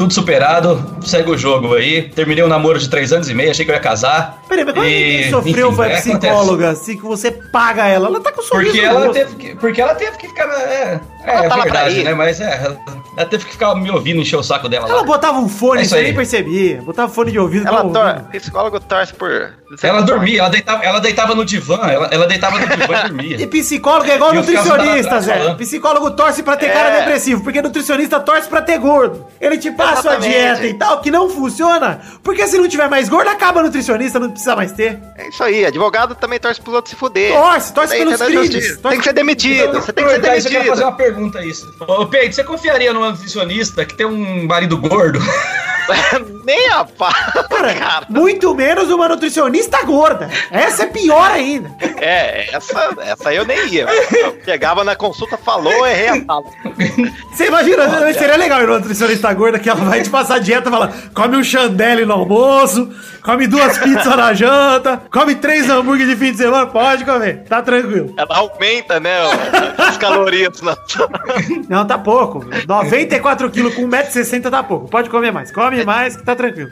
tudo superado, segue o jogo aí. Terminei um namoro de três anos e meio, achei que eu ia casar. Peraí, mas como é que E, sofreu enfim, a é, acontece. psicóloga? Assim que você paga ela. Ela tá com sorriso Porque no ela, rosto. teve que, porque ela teve que ficar. É, é, é tá verdade, né? Mas é, ela, teve que ficar me ouvindo encher o saco dela Ela lá. botava um fone, É isso aí. nem percebia. Botava fone de ouvido. Ela ficava tor... ouvindo. Psicólogo torce por. Ela dormia, ela deitava, ela deitava no divã, ela, ela deitava no divã e E dormia. psicólogo é igual E eu nutricionista, Zé. Psicólogo torce pra ter É. cara depressivo, porque nutricionista torce pra ter gordo. Ele te passa a Exatamente. dieta e tal, que não funciona. Porque se não tiver mais gordo, acaba nutricionista, não precisa mais ter. É isso aí, advogado também torce pros outros se fuder. Torce, torce pelos na crimes. Tem que ser demitido, Então, você tem que ser isso, eu quero fazer demitido. uma pergunta a isso. Ô, Peito, você confiaria numa nutricionista que tem um marido gordo? Nem a pá. Cara, Cara, muito menos uma nutricionista gorda. Essa é pior ainda. é, essa, essa eu nem ia. Eu chegava na consulta, falou, errei a fala. Você imagina, seria legal ir numa nutricionista gorda que ela vai te passar dieta e fala: come um chandelle no almoço, come duas pizzas na janta, come três hambúrguer de fim de semana, pode comer, tá tranquilo. Ela aumenta, né, as calorias. Na... Não, tá pouco. 94 quilos com 1,60m tá pouco. Pode comer mais. Come mais que tá tranquilo.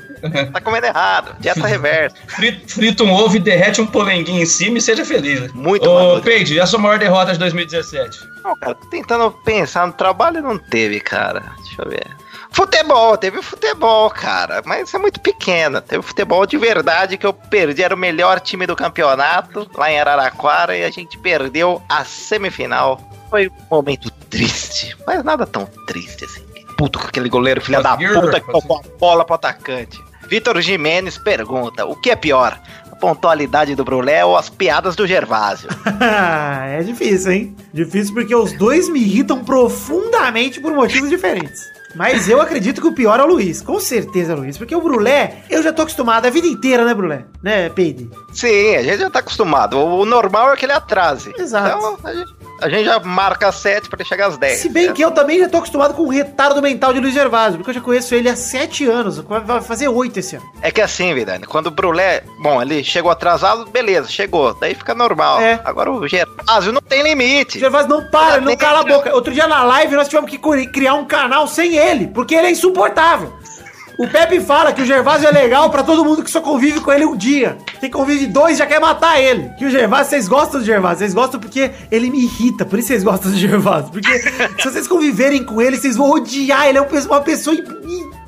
Tá comendo errado. Dieta reversa. Frita, frita um ovo e derrete um polenguinho em cima e seja feliz. Muito Ô. Peide, e a sua maior derrota de 2017? Não, cara, tô tentando pensar no trabalho não teve, cara. Deixa eu ver. Futebol, teve futebol, cara, mas é muito pequena. Teve futebol de verdade que eu perdi, era o melhor time do campeonato lá em Araraquara e a gente perdeu a semifinal. Foi um momento triste, mas nada tão triste assim. Puto com aquele goleiro filha da puta que tocou a bola pro atacante. Vitor Jimenez pergunta: o que é pior? A pontualidade do Brulé ou as piadas do Gervásio? é difícil, hein? Difícil porque os dois me irritam profundamente por motivos diferentes. Mas eu acredito que o pior é o Luiz. Com certeza o Luiz. Porque o Brulé, eu já tô acostumado a vida inteira, né, Brulé? Né, Peide? Sim, a gente já tá acostumado. O o normal é que ele atrase. Exato. Então, a gente, a gente já marca às 7 pra ele chegar às 10. Se bem né? que eu também já tô acostumado com o retardo mental de Luiz Gervásio, porque eu já conheço ele há sete anos, vai fazer oito esse ano. É que assim, Vidani, quando o Brulé, bom, ele chegou atrasado, beleza, chegou. Daí fica normal. É. Agora o Gervásio não tem O limite. Gervásio não para, ele não cala a boca. Outro dia na live nós tivemos que cri- criar um canal sem ele, porque ele é insuportável. O Pepe fala que o Gervásio é legal pra todo mundo que só convive com ele um dia. Quem convive dois já quer matar ele. Que o Gervásio, vocês gostam do Gervásio, vocês gostam porque ele me irrita, por isso vocês gostam do Gervásio. Porque se vocês conviverem com ele, vocês vão odiar. Ele é uma pessoa,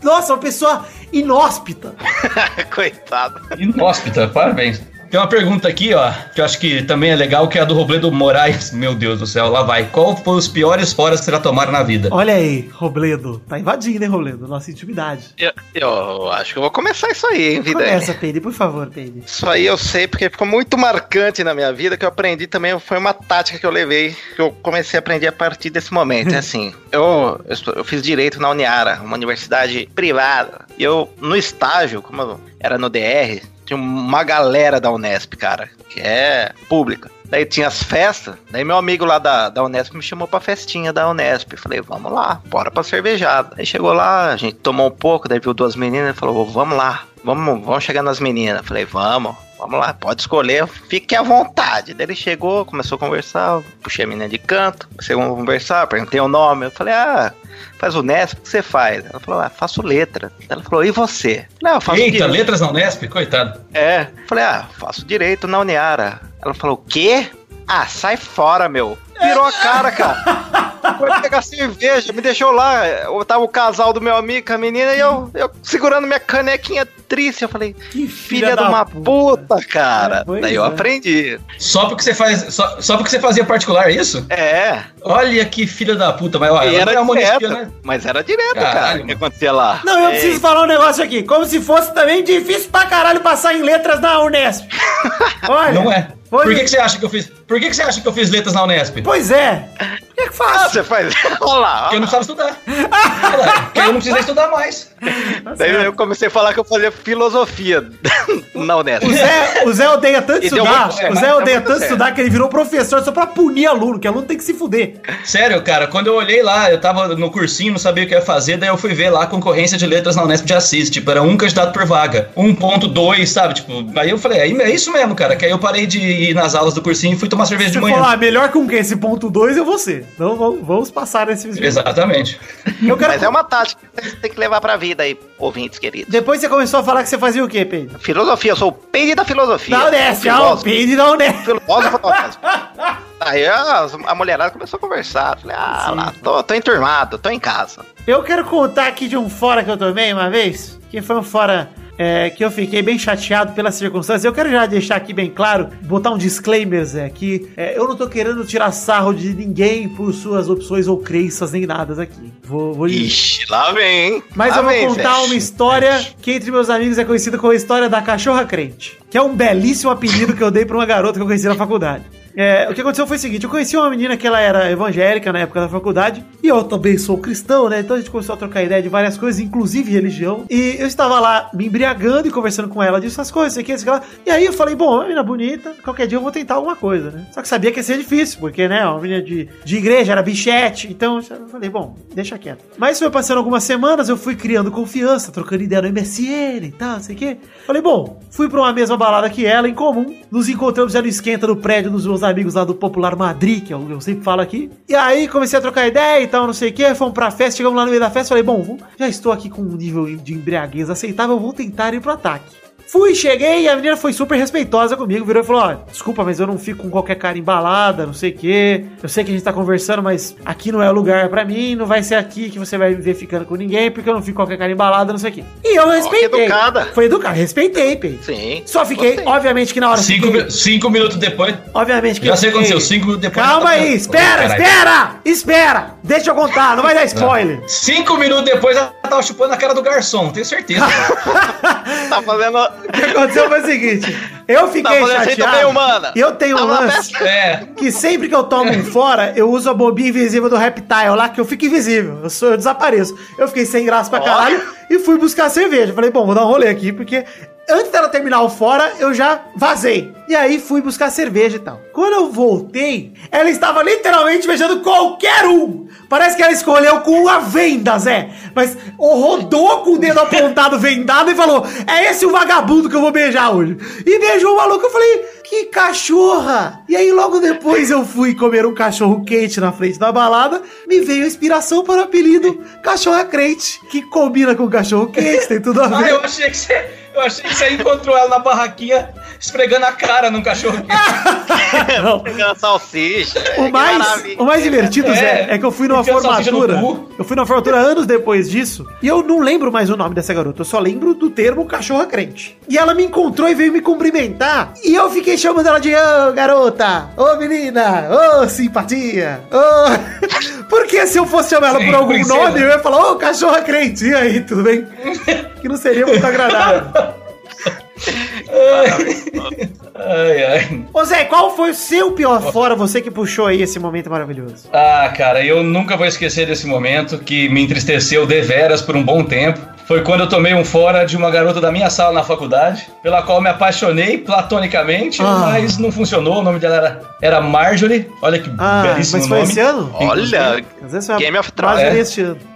nossa, uma pessoa inóspita. Coitado. Inóspita, parabéns. Tem uma pergunta aqui, ó, que eu acho que também é legal, que é a do Robledo Moraes. Meu Deus do céu, lá vai. Qual foi os piores foras que você já tomaram na vida? Olha aí, Robledo. Tá invadindo, hein, Robledo? Nossa intimidade. Eu, eu acho que eu vou começar isso aí, hein, vida. Começa, Peide, por favor, Peide. Isso aí eu sei porque ficou muito marcante na minha vida, que eu aprendi também, foi uma tática que eu levei, que eu comecei a aprender a partir desse momento. É assim, eu, eu, fiz direito na Uniara, uma universidade privada, e eu, no estágio, como eu era no DR, tinha uma galera da Unesp, cara, que é pública. Daí tinha as festas, daí meu amigo lá da, da Unesp me chamou pra festinha da Unesp. Falei, vamos lá, bora pra cervejada. Aí chegou lá, a gente tomou um pouco, daí viu duas meninas e falou, vamos lá, vamos, vamos chegar nas meninas. Falei, vamos, vamos lá, pode escolher, fique à vontade. Daí ele chegou, começou a conversar, eu puxei a menina de canto, comecei a conversar, perguntei o nome. Eu falei, ah, faz o Unesp, o que você faz? Ela falou, ah, faço letra. Ela falou, e você? Não, eu faço Eita, direito. letras na Unesp? Coitado. É. Falei, ah, faço direito na Uniara. Ela falou, o quê? Ah, sai fora, meu. Virou a cara, cara. Foi pegar cerveja, me deixou lá. Eu tava o casal do meu amigo com a menina e eu, eu segurando minha canequinha triste. Eu falei, Que filha de uma puta, cara. É, Daí eu é. aprendi. Só porque você faz. Só, só porque você fazia particular, é isso? É. Olha que filha da puta, mas olha, era é direto. anistia, né? Mas era direto, cara. Caralho, O que acontecia lá? Não, eu Ei, preciso falar um negócio aqui. Como se fosse também difícil pra caralho passar em letras na Unesp. Olha. Não é. Por que, que você acha que eu fiz? Por que, que você acha que eu fiz letras na Unesp? Pois é. Por que que Ah, faz? você faz. Olha lá. Porque eu não precisava estudar. Porque eu não precisei estudar mais. Daí eu comecei a falar que eu fazia filosofia na Unesp. O Zé, o Zé odeia tanto estudar. muito o Zé odeia tanto estudar que ele virou professor só pra punir aluno, que aluno tem que se fuder. Sério, cara, quando eu olhei lá, eu tava no cursinho, não sabia o que ia fazer, daí eu fui ver lá a concorrência de letras na Unesp de Assis, tipo, era um candidato por vaga, 1.2, sabe, tipo, aí eu falei, aí é isso mesmo, cara, que aí eu parei de ir nas aulas do cursinho e fui tomar cerveja de Você manhã. falar, melhor com quem? Esse ponto 2 eu vou ser. Então vamos, vamos passar nesse Exatamente. Eu quero... Mas é uma tática que você tem que levar pra vida aí, ouvintes queridos. Depois você começou a falar que você fazia o quê, Pedro? Filosofia, eu sou o peide da filosofia. Da Unesp, ah, o filósofo, Pedro da Unesp. filósofo da. Aí a, a mulherada começou a conversar. Falei, ah, lá, tô, tô enturmado, tô em casa. Eu quero contar aqui de um fora que eu tomei uma vez, que foi um fora é, que eu fiquei bem chateado pelas circunstâncias. Eu quero já deixar aqui bem claro, botar um disclaimer, Zé, que é, eu não tô querendo tirar sarro de ninguém por suas opções ou crenças nem nada aqui. Vou, vou Ixi, lá vem, hein? Mas Lá eu vou vem, contar uma história que entre meus amigos é conhecida como a história da cachorra crente. Que é um belíssimo apelido que eu dei pra uma garota que eu conheci na faculdade. É, o que aconteceu foi o seguinte: eu conheci uma menina que ela era evangélica na época da faculdade, e eu também sou cristão, né? Então a gente começou a trocar ideia de várias coisas, inclusive religião. E eu estava lá me embriagando e conversando com ela disso, essas coisas, isso aqui, isso aqui lá. E aí eu falei, bom, uma menina bonita, qualquer dia eu vou tentar alguma coisa, né? Só que sabia que ia ser difícil, porque, né, uma menina de, de igreja, era bichete, então eu falei, bom, deixa quieto. Mas foi passando algumas semanas, eu fui criando confiança, trocando ideia no MSN e tal, sei o quê. Falei, bom, fui pra uma mesma balada que ela, em comum. Nos encontramos já no esquenta no prédio dos meus amigos lá do Popular Madrid, que eu, eu sempre falo aqui. E aí comecei a trocar ideia e tal, não sei o quê. Fomos pra festa, chegamos lá no meio da festa. Falei, bom, já estou aqui com um nível de embriaguez aceitável, vou tentar ir pro ataque. Fui, cheguei e a menina foi super respeitosa comigo, virou e falou: Ó, desculpa, mas eu não fico com qualquer cara embalada, não sei o quê. Eu sei que a gente tá conversando, mas aqui não é o lugar pra mim, não vai ser aqui que você vai me ver ficando com ninguém, porque eu não fico com qualquer cara embalada, não sei o quê. E eu respeitei. educada. Foi educada, respeitei, Pei. Sim. Só fiquei, gostei. obviamente que na hora. eu Cinco, fiquei- mi- cinco minutos depois. Obviamente que Já sei o que aconteceu, cinco minutos depois. Calma tá- aí, espera, Caralho. espera! Espera! Deixa eu contar, não vai dar spoiler. Cinco minutos depois ela tava chupando a cara do garçom, tenho certeza. Tá fazendo. O que aconteceu foi o seguinte: eu fiquei Tá receita chateado. Eu tenho um na lance. festa. é. Que sempre que eu tomo um fora, eu uso a bobinha invisível do Reptile lá, que eu fico invisível. Eu, sou, eu desapareço. Eu fiquei sem graça pra caralho e fui buscar cerveja. Falei, bom, vou dar um rolê aqui, porque antes dela terminar o fora, eu já vazei. E aí fui buscar cerveja e tal. Quando eu voltei, ela estava literalmente beijando qualquer um. Parece que ela escolheu com uma venda, Zé. Mas rodou com o dedo apontado vendado e falou: É esse o vagabundo que eu vou beijar hoje. E beijou o maluco. Eu falei: Que cachorra! E aí, logo depois, eu fui comer um cachorro quente na frente da balada. Me veio a inspiração para o apelido Cachorra Crente, que combina com cachorro quente, tem tudo a Ah, ver. eu achei que você. Eu achei que você encontrou ela na barraquinha esfregando a cara num cachorro. Pegando salsicha. O mais, o mais divertido, É. Zé, é que eu fui numa formatura. Eu fui numa formatura anos depois disso. E eu não lembro mais o nome dessa garota. Eu só lembro do termo cachorra crente. E ela me encontrou e veio me cumprimentar. E eu fiquei chamando ela de ô garota, ô menina, ô simpatia, ô. Porque se eu fosse chamar ela Sim, por algum princesa. nome, eu ia falar, ô cachorra crente. E aí, tudo bem? Que não seria muito agradável. Ai, ai. Ô Zé, qual foi o seu pior fora, você que puxou aí esse momento maravilhoso? Ah, cara, eu nunca vou esquecer desse momento que me entristeceu deveras por um bom tempo. Foi quando eu tomei um fora de uma garota da minha sala na faculdade, pela qual me apaixonei platonicamente, Ah. mas não funcionou. O nome dela era, era Marjorie. Olha que Ah, belíssimo mas foi nome. esse ano? Olha, Game of Thrones. É.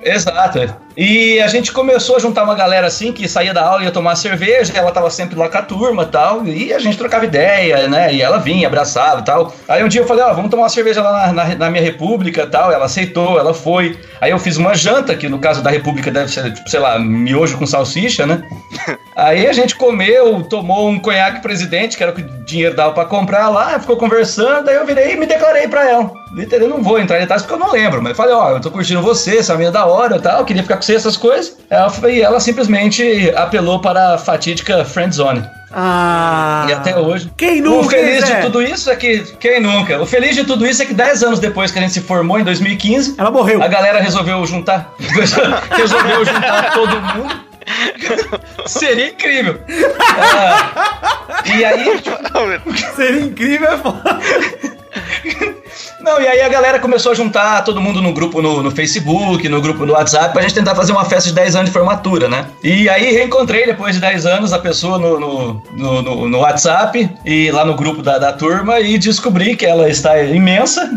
Exato. é. E a gente começou a juntar uma galera assim que saía da aula e ia tomar cerveja, ela tava sempre lá com a turma e tal, e a gente trocava ideia, né? E ela vinha, abraçava e tal. Aí um dia eu falei, ó, vamos tomar uma cerveja lá na, na- na minha república e tal. Ela aceitou, ela foi. Aí eu fiz uma janta, que no caso da república deve ser, tipo, sei lá, miojo com salsicha, né? Aí a gente comeu, tomou um conhaque presidente, que era o que o dinheiro dava pra comprar lá, ficou conversando, aí eu virei e me declarei pra ela. Eu não vou entrar em detalhes porque eu não lembro, mas falei, ó, eu tô curtindo você, essa menina da hora e tal, queria ficar com você, essas coisas. Ela, foi- e ela simplesmente apelou para a fatídica friendzone. Ah. E até hoje. Quem O nunca, feliz hein, Zé? de tudo isso é que. Quem nunca? O feliz de tudo isso é que 10 anos depois que a gente se formou, em 2015, Ela morreu. a galera resolveu juntar. resolveu juntar todo mundo. Seria incrível. Ah, e aí, Seria incrível, é foda. Não, e aí a galera começou a juntar todo mundo no grupo no, no Facebook, no grupo no WhatsApp, pra gente tentar fazer uma festa de 10 anos de formatura, né? E aí reencontrei depois de 10 anos a pessoa no, no, no, no- no WhatsApp e lá no grupo da, da turma e descobri que ela está imensa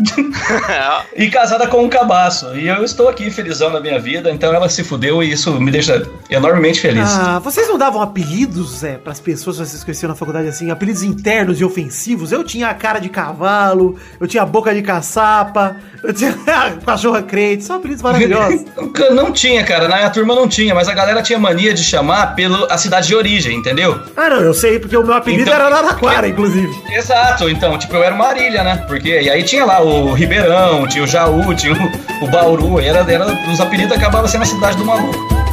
e casada com um cabaço. E eu estou aqui felizão na minha vida, então ela se fudeu e isso me deixa enormemente feliz. Ah, vocês não davam apelidos, Zé, pras pessoas que vocês conheciam na faculdade assim? Apelidos internos e ofensivos? Eu tinha a cara de cavalo, eu tinha a boca de caçapa, cachorra crente, são apelidos maravilhosos. Não tinha, cara. Na minha turma não tinha, mas a galera tinha mania de chamar pela a cidade de origem, entendeu? ah, não, eu sei, porque o meu apelido Então- era Araraquara, inclusive. Exato, então, tipo, eu era uma Marília, né? Porque e aí tinha lá o Ribeirão, tinha o Jaú, tinha o, o Bauru, e era, era, os apelidos acabavam sendo a cidade do maluco.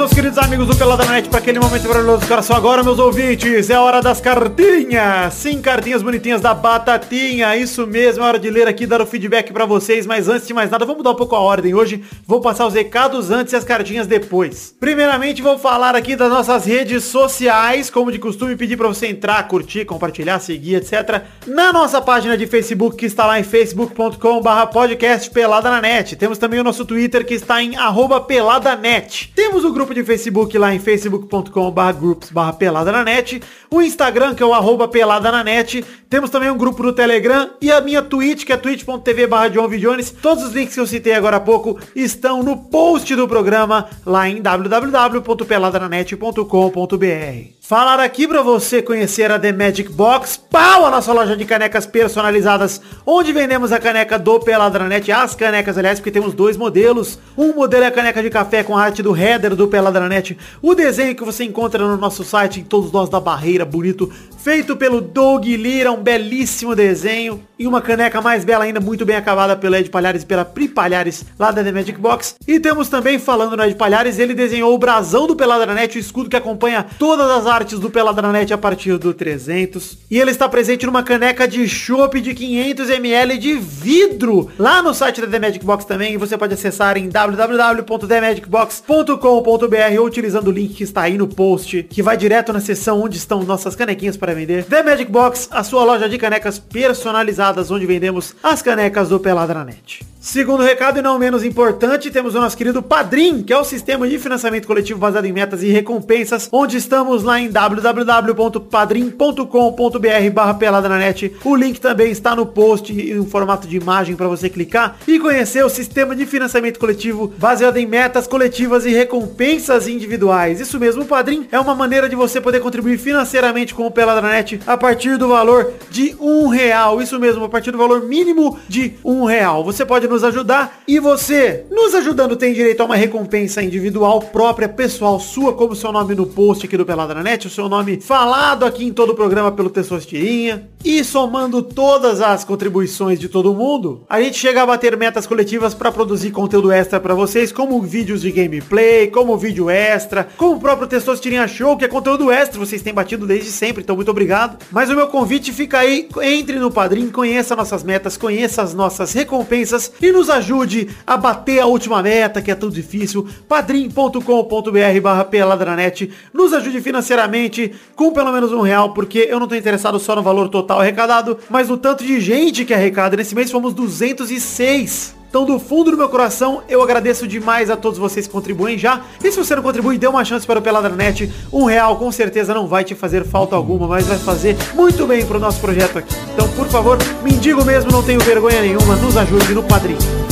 Meus queridos amigos do Pelada Net, para aquele momento maravilhoso. Cara, só agora, meus ouvintes, é hora das cartinhas. Sim, cartinhas bonitinhas da Batatinha. Isso mesmo, é hora de ler aqui, dar o feedback para vocês. Mas antes de mais nada, vamos mudar um pouco a ordem hoje. Vou passar os recados antes e as cartinhas depois. Primeiramente, vou falar aqui das nossas redes sociais. Como de costume, pedir para você entrar, curtir, compartilhar, seguir, etc. Na nossa página de Facebook, que está lá em facebook.com/barra podcast Pelada na Net. Temos também o nosso Twitter, que está em arroba peladanet. Temos o grupo de Facebook lá em facebook.com.br groups pelada na net. O Instagram, que é o arroba pelada na net. Temos também um grupo no Telegram e a minha Twitch, que é twitch.tv barra John V. Jones. Todos os links que eu citei agora há pouco estão no post do programa lá em www.peladananet.com.br. Falar aqui pra você conhecer a The Magic Box, pau, a nossa loja de canecas personalizadas, onde vendemos a caneca do Peladranet, as canecas, aliás, porque temos dois modelos. Um modelo é a caneca de café com a arte do header do Peladranet, o desenho que você encontra no nosso site, em todos nós da barreira, bonito, feito pelo Doug Lira, um belíssimo desenho, e uma caneca mais bela ainda, muito bem acabada pelo Ed Palhares e pela Pri Palhares, lá da The Magic Box. E temos também, falando no Ed Palhares, ele desenhou o brasão do Peladranet, o escudo que acompanha todas as artes do Peladranet a partir do 300. E ele está presente numa caneca de chopp de 500ml de vidro, lá no site da The Magic Box também, e você pode acessar em www.themagicbox.com.br ou utilizando o link que está aí no post, que vai direto na seção onde estão nossas canequinhas para vender. The Magic Box, a sua loja de canecas personalizadas, onde vendemos as canecas do Peladranet. Segundo recado e não menos importante, temos o nosso querido Padrim, que é o sistema de financiamento coletivo baseado em metas e recompensas, onde estamos lá em www.padrim.com.br barra pelada na net. O link também está no post em formato de imagem para você clicar e conhecer o sistema de financiamento coletivo baseado em metas coletivas e recompensas individuais. Isso mesmo, o Padrim é uma maneira de você poder contribuir financeiramente com o Pelada Peladranet a partir do valor de um real. Isso mesmo, a partir do valor mínimo de um real. Você pode nos ajudar e você, nos ajudando, tem direito a uma recompensa individual própria, pessoal sua, como seu nome no post aqui do Peladranet, o seu nome falado aqui em todo o programa pelo Testosterinha. E somando todas as contribuições de todo mundo, a gente chega a bater metas coletivas para produzir conteúdo extra para vocês, como vídeos de gameplay, como vídeo extra, como o próprio Testosterinha Show, que é conteúdo extra, vocês têm batido desde sempre, então muito obrigado. Mas o meu convite fica aí, entre no Padrim, conheça nossas metas, conheça as nossas recompensas e nos ajude a bater a última meta, que é tão difícil, padrim.com.br barra peladranet, nos ajude financeiramente com pelo menos um real, porque eu não tô interessado só no valor total arrecadado, mas no tanto de gente que arrecada. Nesse mês fomos 206. Então, do fundo do meu coração, eu agradeço demais a todos vocês que contribuem já. E se você não contribui, dê uma chance para o Peladranet. Um real com certeza não vai te fazer falta alguma, mas vai fazer muito bem para o nosso projeto aqui. Então, por favor, me digo mesmo, não tenho vergonha nenhuma, nos ajude no padrinho.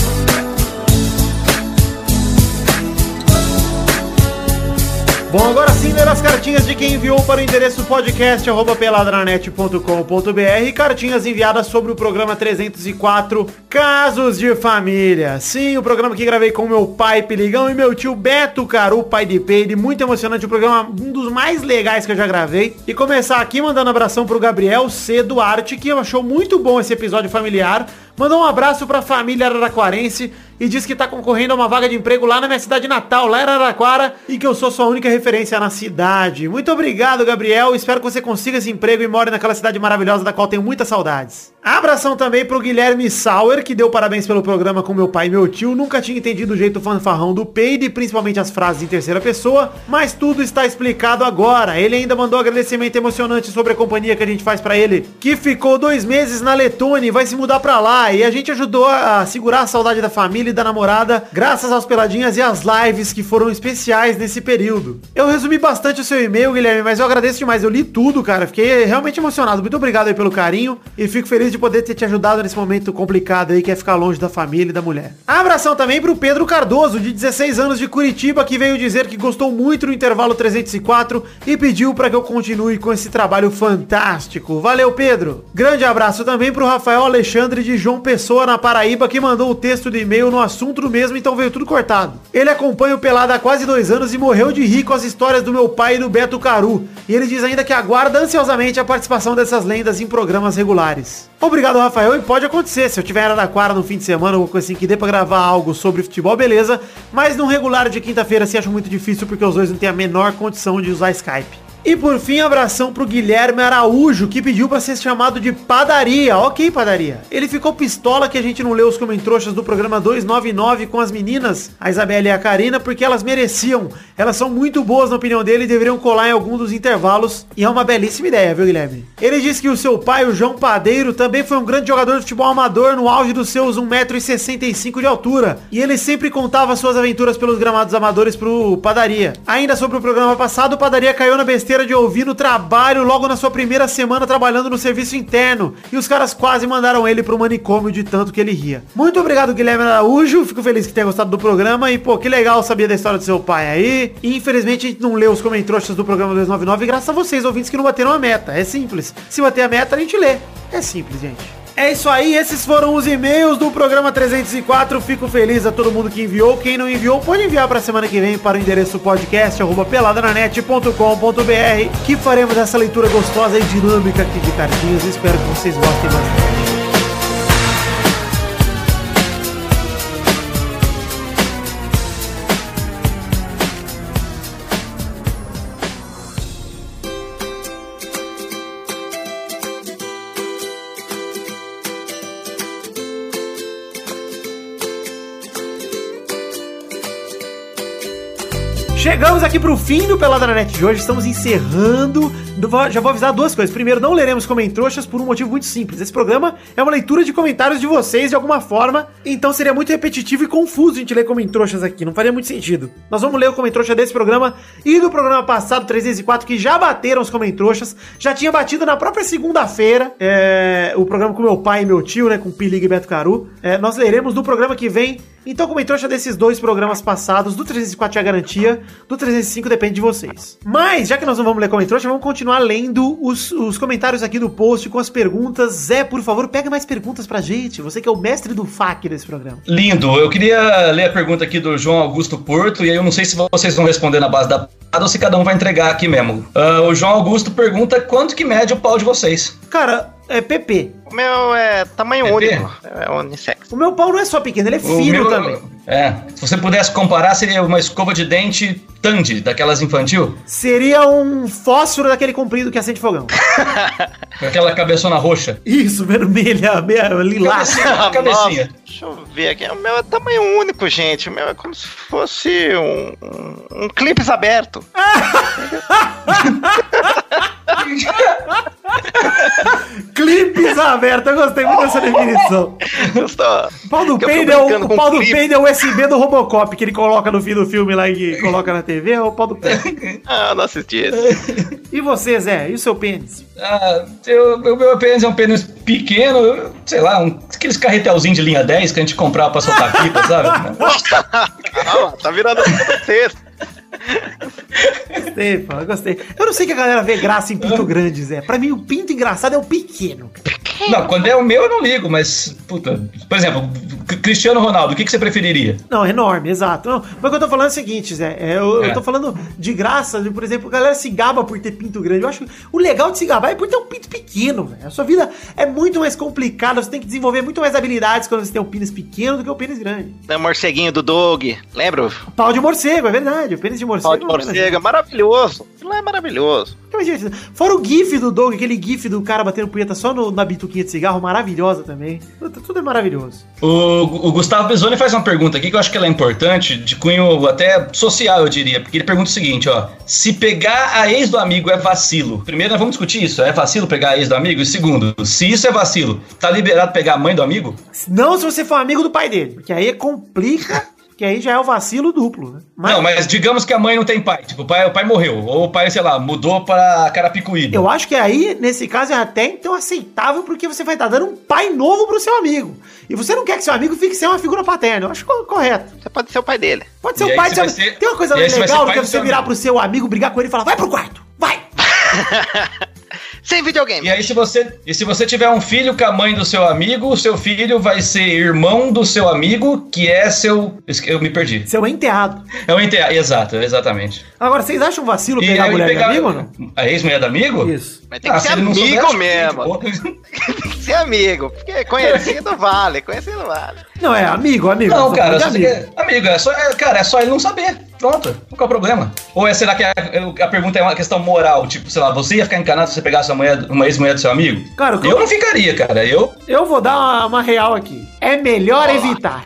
Bom, agora sim, ler as cartinhas de quem enviou para o endereço podcast peladranet.com.br cartinhas enviadas sobre o programa 304 Casos de Família. Sim, o programa que gravei com meu pai Peligão e meu tio Beto Caru, pai de Peide. Muito emocionante, o programa um dos mais legais que eu já gravei. E começar aqui mandando abração pro Gabriel C. Duarte, que achou muito bom esse episódio familiar. Mandou um abraço pra família araraquarense e diz que tá concorrendo a uma vaga de emprego lá na minha cidade natal, lá em Araraquara, e que eu sou sua única referência na cidade. Muito obrigado, Gabriel. Espero que você consiga esse emprego e more naquela cidade maravilhosa da qual tenho muitas saudades. Abração também pro Guilherme Sauer, que deu parabéns pelo programa com meu pai e meu tio. Nunca tinha entendido o jeito fanfarrão do Peide, principalmente as frases em terceira pessoa, mas tudo está explicado agora. Ele ainda mandou agradecimento emocionante sobre a companhia que a gente faz para ele, que ficou dois meses na Letônia e vai se mudar para lá. E a gente ajudou a segurar a saudade da família e da namorada, graças aos peladinhas e às lives que foram especiais nesse período. Eu resumi bastante o seu e-mail, Guilherme, mas eu agradeço demais. Eu li tudo, cara. Fiquei realmente emocionado. Muito obrigado aí pelo carinho e fico feliz de poder ter te ajudado nesse momento complicado aí que é ficar longe da família e da mulher. Abração também pro Pedro Cardoso, de 16 anos de Curitiba, que veio dizer que gostou muito do intervalo 304 e pediu para que eu continue com esse trabalho fantástico. Valeu, Pedro. Grande abraço também pro Rafael Alexandre de João Pessoa, na Paraíba, que mandou o texto de e-mail no assunto do mesmo, então veio tudo cortado. Ele acompanha o Pelado há quase dois anos e morreu de rir com as histórias do meu pai e do Beto Caru. E ele diz ainda que aguarda ansiosamente a participação dessas lendas em programas regulares. Obrigado, Rafael, e pode acontecer, se eu tiver Araraquara no fim de semana, alguma coisa assim, que dê pra gravar algo sobre futebol, beleza, mas no regular de quinta-feira se acha muito difícil porque os dois não têm a menor condição de usar Skype. E por fim, abração pro Guilherme Araújo, que pediu pra ser chamado de padaria. Ok, padaria. Ele ficou pistola que a gente não leu os comentroxas do programa 299 com as meninas, a Isabela e a Karina, porque elas mereciam. Elas são muito boas na opinião dele e deveriam colar em algum dos intervalos. E é uma belíssima ideia, viu, Guilherme? Ele disse que o seu pai, o João Padeiro, também foi um grande jogador de futebol amador no auge dos seus 1,65m de altura. E ele sempre contava suas aventuras pelos gramados amadores pro Padaria. Ainda sobre o programa passado, o Padaria caiu na besteira de ouvir no trabalho logo na sua primeira semana trabalhando no serviço interno. E os caras quase mandaram ele pro manicômio de tanto que ele ria. Muito obrigado, Guilherme Araújo. Fico feliz que tenha gostado do programa. E, pô, que legal saber da história do seu pai aí. E, infelizmente, a gente não leu os comentários do programa 299 graças a vocês, ouvintes, que não bateram a meta. É simples. Se bater a meta, a gente lê. É simples, gente. É isso aí, esses foram os e-mails do programa 304. Fico feliz a todo mundo que enviou. Quem não enviou, pode enviar para semana que vem para o endereço podcast peladranet.com.br que faremos essa leitura gostosa e dinâmica aqui de cartinhas. Espero que vocês gostem bastante. Chegamos aqui pro fim do Peladranet de hoje, estamos encerrando. Já vou avisar duas coisas. Primeiro, não leremos comentroxas por um motivo muito simples. Esse programa é uma leitura de comentários de vocês de alguma forma, então seria muito repetitivo e confuso a gente ler comentroxas aqui, não faria muito sentido. Nós vamos ler o comentroxa desse programa e do programa passado, 304, que já bateram os comentroxas, já tinha batido na própria segunda-feira, é, o programa com meu pai e meu tio, né, com Pilig e Beto Caru. É, nós leremos no programa que vem Então, como trouxa desses dois programas passados, do 304 tinha garantia, do 305 depende de vocês. Mas, já que nós não vamos ler como trouxa, vamos continuar lendo os, os comentários aqui do post com as perguntas. Zé, por favor, pega mais perguntas pra gente. Você que é o mestre do FAQ desse programa. Lindo. Eu queria ler a pergunta aqui do João Augusto Porto, e aí eu não sei se vocês vão responder na base da ou se cada um vai entregar aqui mesmo. Uh, o João Augusto pergunta quanto que mede o pau de vocês. Cara, é PP. O meu é tamanho PP? único. É unissex. O meu pau não é só pequeno, ele é fino meu, também. É. Se você pudesse comparar, seria uma escova de dente Tandy, daquelas infantil? Seria um fósforo daquele comprido que acende fogão. Com aquela cabeçona roxa. Isso, vermelha, meia, lilás. Cabecinha, cabecinha. Deixa eu ver aqui. O meu é tamanho único, gente. O meu é como se fosse um, um, um clipes aberto. Clipes aberto, eu gostei muito dessa definição. Gostou? O pau do peido é o, o pau do peido é o USB do Robocop que ele coloca no fim do filme lá e coloca na TV, é o pau do peido. ah, não assisti esse. E você, Zé? E o seu pênis? Ah, eu, o meu pênis é um pênis pequeno, sei lá, um, aqueles carretelzinhos de linha 10 que a gente comprava pra soltar pipa, sabe? Calma, tá virando sexta. Gostei, pô, gostei. Eu não sei que a galera vê graça em pinto grande, Zé. Pra mim, o pinto engraçado é o pequeno. Não, quando é o meu eu não ligo, mas, puta, por exemplo, Cristiano Ronaldo, o que, que você preferiria? Não, enorme, exato. Não, mas o que eu tô falando é o seguinte, Zé. É, eu, é. eu tô falando de graça, por exemplo, a galera se gaba por ter pinto grande. Eu acho que o legal de se gabar é por ter um pinto pequeno, velho. A sua vida é muito mais complicada, você tem que desenvolver muito mais habilidades quando você tem um pênis pequeno do que o um pênis grande. É o morceguinho do Dog, lembra? Pau de morcego, é verdade. O pênis de morcego. Pau de morcego, é maravilhoso. Aquilo é maravilhoso. Fora o gif do Doug, aquele gif do cara batendo punheta só no, na bituquinha de cigarro, maravilhosa também. Tudo, tudo é maravilhoso. O, o Gustavo Besoni faz uma pergunta aqui que eu acho que ela é importante, de cunho até social, eu diria, porque ele pergunta o seguinte, ó, se pegar a ex do amigo é vacilo. Primeiro, nós vamos discutir isso, é vacilo pegar a ex do amigo? E segundo, se isso é vacilo, tá liberado pegar a mãe do amigo? Não se você for amigo do pai dele, porque aí complica que aí já é o vacilo duplo, né? Mas, não, mas digamos que a mãe não tem pai. Tipo, o pai, o pai morreu. Ou o pai, sei lá, mudou para Carapicuíba. Eu acho que aí, nesse caso, é até então aceitável, porque você vai estar dando um pai novo pro seu amigo. E você não quer que seu amigo fique sem uma figura paterna. Eu acho correto. Você pode ser o pai dele. Pode ser e o pai do seu ser... Tem uma coisa legal do que você virar amigo. pro seu amigo, brigar com ele e falar, vai pro quarto, vai! Sem videogame. E aí, se você, e se você tiver um filho com a mãe do seu amigo, o seu filho vai ser irmão do seu amigo, que é seu. Eu me perdi. Seu enteado. É o enteado, exato, exatamente. Agora, vocês acham vacilo pegar a mulher pegar... amigo ou não? A ex-mulher do amigo? Isso. Mas tem que ah, ser amigo souber, mesmo. tem que ser amigo. Porque conhecido vale, conhecido vale. Não, é amigo, amigo. Não, cara, amigo. É, amigo, é só, é, cara, é só ele não saber. Pronto, qual é o problema? Ou é, será que a, a, pergunta é uma questão moral? Tipo, sei lá, você ia ficar encanado se você pegasse uma, mulher, uma ex-mulher do seu amigo? Cara, eu, eu não ficaria, cara. Eu, eu vou dar uma, uma real aqui. É melhor evitar.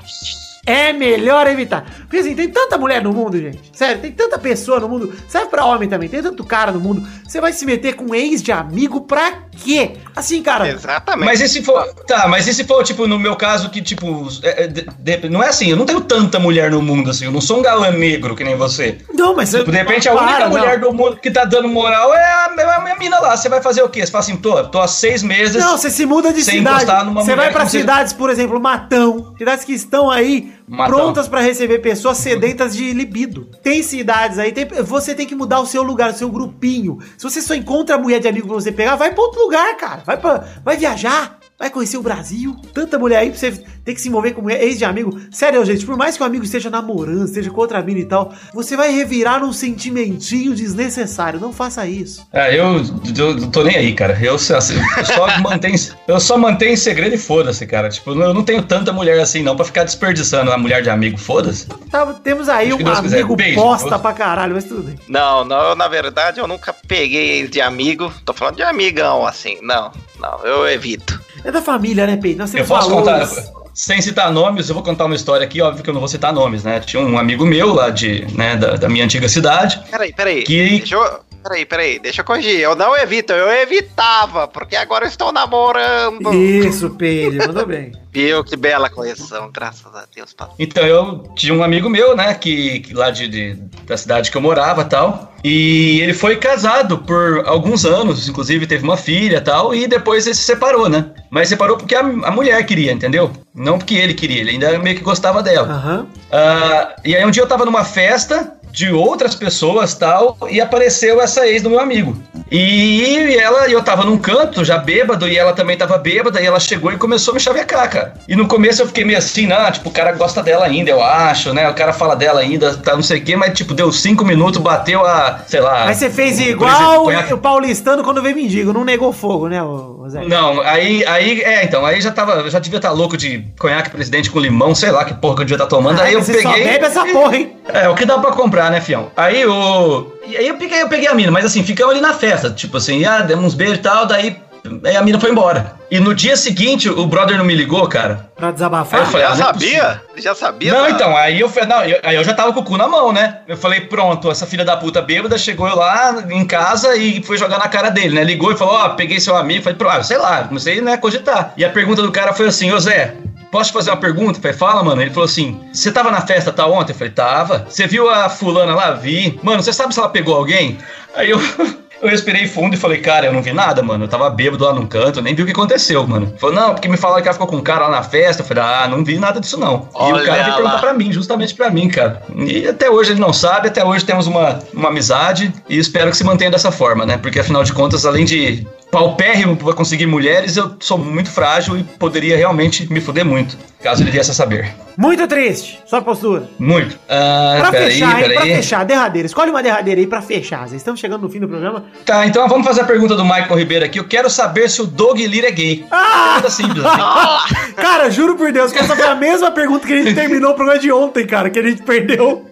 É melhor evitar. Porque assim, tem tanta mulher no mundo, gente. Sério, tem tanta pessoa no mundo. Serve pra homem também, tem tanto cara no mundo. Você vai se meter com ex de amigo pra quê? Assim, cara. Exatamente. Mas e se for. Tá, mas e se for, tipo, no meu caso, que, tipo. É, é de, de, não é assim, eu não tenho tanta mulher no mundo, assim. Eu não sou um galã negro que nem você. Não, mas. Tipo, de repente, a única mulher do mundo que tá dando moral é a, é a minha mina lá. Você vai fazer o quê? Você fala assim, tô, tô há seis meses. Não, você se muda de cidade. Você vai pra cidades, por exemplo, Matão. Cidades que estão aí Prontas para receber pessoas sedentas de libido. Tem cidades aí, tem, você tem que mudar o seu lugar, o seu grupinho. Se você só encontra a mulher de amigo pra você pegar, vai pra outro lugar, cara. Vai, pra, vai viajar vai conhecer o Brasil. Tanta mulher aí pra você ter que se envolver com mulher, ex de amigo. Sério, gente, por mais que o amigo esteja namorando, esteja com outra mina e tal, você vai revirar num sentimentinho desnecessário. Não faça isso. É, eu, eu tô nem aí, cara. Eu, assim, eu só mantenho, eu só mantenho segredo e foda-se, cara. Tipo, eu não tenho tanta mulher assim não pra ficar desperdiçando a mulher de amigo. Foda-se. Tá, temos aí um amigo Beijo. bosta pra caralho, mas tudo bem. Não, não, na verdade eu nunca peguei ex de amigo. Tô falando de amigão, assim. Não, não, eu evito. É da família, né, Peito? Nós temos eu posso valores. contar, sem citar nomes, eu vou contar uma história aqui, óbvio que eu não vou citar nomes, né? Tinha um amigo meu lá de, né, da, da minha antiga cidade. Peraí, peraí. Que... Deixa eu peraí, peraí, deixa eu corrigir. Eu não evito, eu evitava, porque agora eu estou namorando. Isso, Pedro, mandou bem. Viu que bela correção, graças a Deus. Então, eu tinha um amigo meu, né, que, que lá de, de- da cidade que eu morava tal. E ele foi casado por alguns anos, inclusive teve uma filha tal, e depois ele se separou, né? Mas separou porque a, a mulher queria, entendeu? Não porque ele queria, ele ainda meio que gostava dela. Aham. Ah, e aí um dia eu tava numa festa de outras pessoas tal, e apareceu essa ex do meu amigo. E ela, eu tava num canto, já bêbado, e ela também tava bêbada, e ela chegou e começou a me chavecar, cara. E no começo eu fiquei meio assim, não, tipo, o cara gosta dela ainda, eu acho, né? O cara fala dela ainda, tá não sei o quê, mas tipo, deu cinco minutos, bateu a, sei lá. Aí você fez igual conhaque- o paulistano quando veio mendigo, não negou fogo, né, ô Zé? Não, aí, aí, é, então, aí já tava, já devia estar louco de conhaque presidente com limão, sei lá que porra que eu devia estar tomando. aí eu peguei. só bebe essa porra, hein? É, o que dá pra comprar, né, fião? Aí o. Aí eu peguei, eu peguei a mina, mas assim, ficamos ali na festa. Tipo assim, ah, demos uns beijos e tal, daí. Aí a mina foi embora. E no dia seguinte, o brother não me ligou, cara. Pra Aí desabafar? eu falei, Já ah, não é sabia? Já sabia? Não, tá? então, aí eu não, eu- aí eu já tava com o cu na mão, né? Eu falei, pronto, essa filha da puta bêbada chegou lá em casa e foi jogar na cara dele, né? Ligou e falou, ó, peguei seu amigo, falei, pronto, ah, sei lá, comecei, né, a cogitar. E a pergunta do cara foi assim, ô Zé, posso te fazer uma pergunta? Eu falei, fala, mano. Ele falou assim, você tava na festa tal ontem? Eu falei, tava. Você viu a fulana lá? Vi. Mano, você sabe se ela pegou alguém? Aí eu... Eu respirei fundo e falei, cara, eu não vi nada, mano. Eu tava bêbado lá num canto, nem vi o que aconteceu, mano. Falou, não, porque me falaram que ela ficou com um cara lá na festa. Eu falei, ah, não vi nada disso, não. e Olha o cara veio perguntar pra mim, justamente pra mim, cara. E até hoje ele não sabe, até hoje temos uma, uma amizade e espero que se mantenha dessa forma, né? Porque afinal de contas, além de paupérrimo pra conseguir mulheres, eu sou muito frágil e poderia realmente me fuder muito, caso ele viesse a saber. Muito triste, sua postura. Muito. Ah, Pra fechar, hein? Pra peraí. fechar, derradeira. Escolhe uma derradeira aí pra fechar. Zé. Estamos chegando no fim do programa. Tá, então vamos fazer a pergunta do Michael Ribeiro aqui. Eu quero saber se o Doug Lira é gay. Ah! Pergunta simples, assim. Cara, juro por Deus que essa foi a mesma pergunta que a gente terminou o programa de ontem, cara, que a gente perdeu.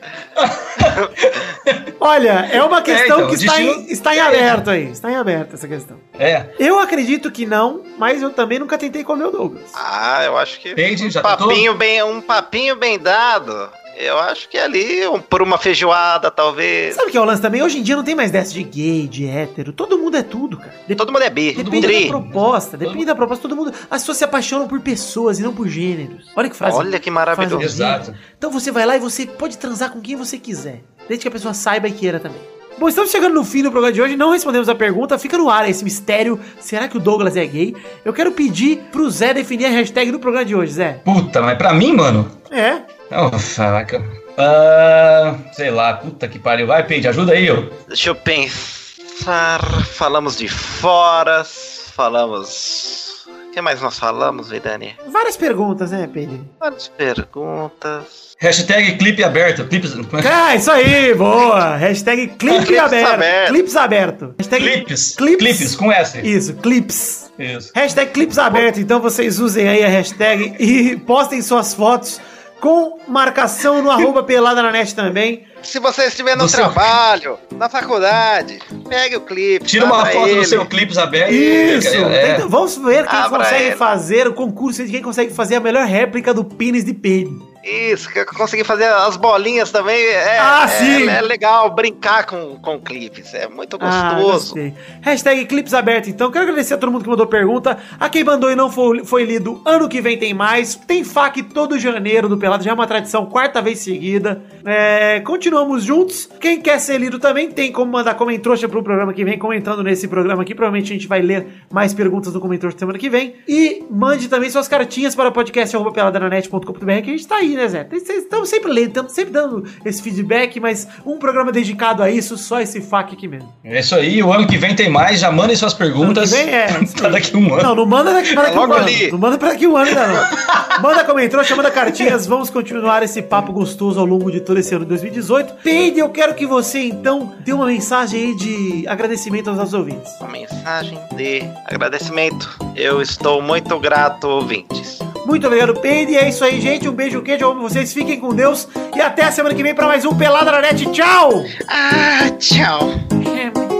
Olha, é uma questão então, que está, destino- em, está em aberto aí. Está em aberto essa questão. É. Eu acredito que não, mas eu também nunca tentei comer o Douglas. Ah, eu acho que Entendi, um já tentou? papinho bem, um papinho bem dado. Eu acho que ali, um- por uma feijoada, talvez. Sabe o que é o lance também? Hoje em dia não tem mais dessa de gay, de hétero. Todo mundo é tudo, cara. Dep- Todo mundo é bi, Depende da proposta, depende da proposta. Todo mundo. As pessoas se apaixonam por pessoas e não por gêneros. Olha que frase. Olha que maravilhoso. Exato. Então você vai lá e você pode transar com quem você quiser. Desde que a pessoa saiba e queira também. Bom, estamos chegando no fim do programa de hoje. Não respondemos a pergunta. Fica no ar esse mistério. Será que o Douglas é gay? Eu quero pedir pro Zé definir a hashtag do programa de hoje, Zé. Puta, mas pra mim, mano. É. Oh, caraca. Ah, sei lá, puta que pariu. Vai, Peide, ajuda aí, ó. Deixa eu pensar. Falamos de foras, falamos. O que mais nós falamos, Vidani? Várias perguntas, né, Pedro? Várias perguntas. Hashtag clipe aberto. Clipes. como é Ah, isso aí, boa! Hashtag clipe Clips aberto. aberto. Clips aberto. Hashtag Clipes. Clips. Clipes, com S. Isso, clips. Isso. Hashtag clips aberto, então vocês usem aí a hashtag e postem suas fotos com marcação no arroba pelada na net também. Se você estiver no seu- trabalho, na faculdade, pegue o clipe. Tira uma foto ele. do seu clipes aberto. Isso! É. Tenta- vamos ver quem Abra consegue ele. fazer o concurso de quem consegue fazer a melhor réplica do pênis de Pedro. Isso, que eu consegui fazer as bolinhas também. É, Ah, é- sim! É, legal brincar com, com clipes. É muito Ah, gostoso. gostei. Hashtag clipes aberto, então. Quero agradecer a todo mundo que mandou pergunta. A quem mandou e não foi, foi lido, ano que vem tem mais. Tem FAQ todo janeiro do Pelado, já é uma tradição, quarta vez seguida. É, continuamos juntos. Quem quer ser lido também tem como mandar comentrouxa pro programa que vem, comentando nesse programa aqui. Provavelmente a gente vai ler mais perguntas do comentrouxa semana que vem. E mande também suas cartinhas para podcast.peladananet.com.br que a gente tá aí, né, Zé? Vocês estão sempre lendo, estamos sempre dando esse feedback, mas um programa dedicado a isso, só esse FAQ aqui mesmo. É isso aí, o ano que vem tem mais, já mandem suas perguntas. Ano que vem é. pra daqui um ano. Não, não manda daqui para daqui um Logo ano. ali. Não manda para daqui um ano ainda não. Manda comentário, manda cartinhas. Vamos continuar esse papo gostoso ao longo de todo esse ano de 2018. Peide, eu quero que você então dê uma mensagem aí de agradecimento aos nossos ouvintes. Uma mensagem de agradecimento. Eu estou muito grato, ouvintes. Muito obrigado, Peide. É isso aí, gente. Um beijo, queijo, eu amo vocês. Fiquem com Deus. E até a semana que vem para mais um Pelada na Net. Tchau! Ah, tchau.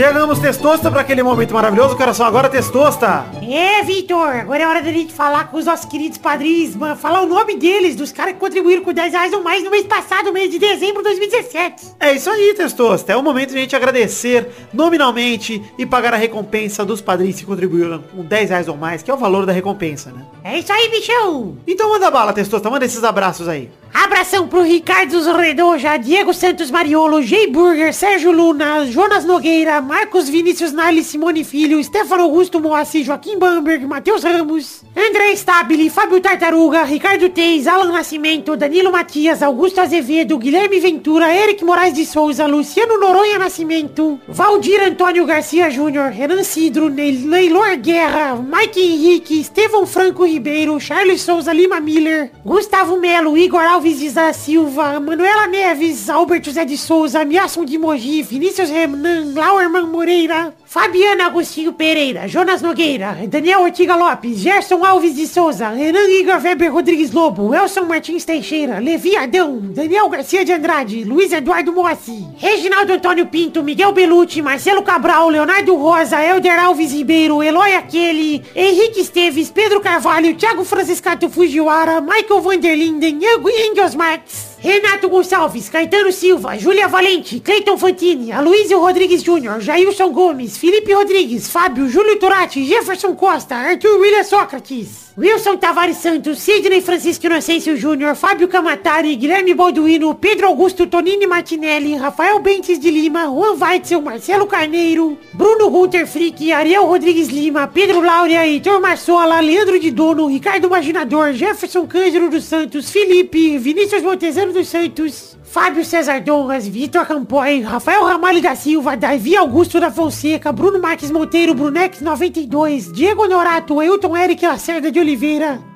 Chegamos, Testosta, para aquele momento maravilhoso. Coração agora, Testosta. É, Vitor, agora é hora da gente falar com os nossos queridos padrinhos, mano. Falar o nome deles, dos caras que contribuíram com 10 reais ou mais no mês passado, mês de dezembro de 2017. É isso aí, Testosta. É o momento de a gente agradecer nominalmente e pagar a recompensa dos padrinhos que contribuíram com 10 reais ou mais, que é o valor da recompensa, né? É isso aí, bichão. Então manda bala, Testosta. Manda esses abraços aí. Abração pro Ricardo Zorredoja, Diego Santos Mariolo, Jay Burger, Sérgio Luna, Jonas Nogueira, Marcos Vinícius Nali, Simone Filho, Stefano Augusto Moacir, Joaquim Bamberg, Matheus Ramos, André Stabile, Fábio Tartaruga, Ricardo Teis, Alan Nascimento, Danilo Matias, Augusto Azevedo, Guilherme Ventura, Eric Moraes de Souza, Luciano Noronha Nascimento, Valdir Antônio Garcia Júnior, Renan Cidro, Neylor Guerra, Mike Henrique, Estevão Franco Ribeiro, Charles Souza Lima Miller, Gustavo Melo, Igor Alves de da Silva, Manuela Neves, Alberto Zé de Souza, Miasson de Mogi, Vinícius Renan, Lauerman Moreira, Fabiana Agostinho Pereira, Jonas Nogueira, Daniel Ortiga Lopes, Gerson Alves de Souza, Renan Igor Weber Rodrigues Lobo, Elson Martins Teixeira, Levi Adão, Daniel Garcia de Andrade, Luiz Eduardo Moacir, Reginaldo Antônio Pinto, Miguel Belucci, Marcelo Cabral, Leonardo Rosa, Elder Alves Ribeiro, Eloy Aquele, Henrique Esteves, Pedro Carvalho, Thiago Franciscato Fujiwara, Michael Vanderlinden, Engels Marx, Renato Gonçalves, Caetano Silva, Júlia Valente, Cleiton Fantini, Aloysio Rodrigues Júnior, Jailson Gomes, Felipe Rodrigues, Fábio, Júlio Turati, Jefferson Costa, Arthur William Sócrates, Wilson Tavares Santos, Sidney Francisco Inocêncio Júnior, Fábio Camatari, Guilherme Balduino, Pedro Augusto Tonini Martinelli, Rafael Bentes de Lima, Juan Weitzel, Marcelo Carneiro, Bruno Gunter Frick, Ariel Rodrigues Lima, Pedro Laura, Heitor Marsola, Leandro de Dono, Ricardo Imaginador, Jefferson Cândido dos Santos, Felipe, Vinícius Montezano dos Santos, Fábio César Donras, Vitor Campoy, Rafael Ramalho da Silva, Davi Augusto da Fonseca, Bruno Marques Monteiro, Brunex 92, Diego Norato, Ailton Eric Lacerda de Oliveira,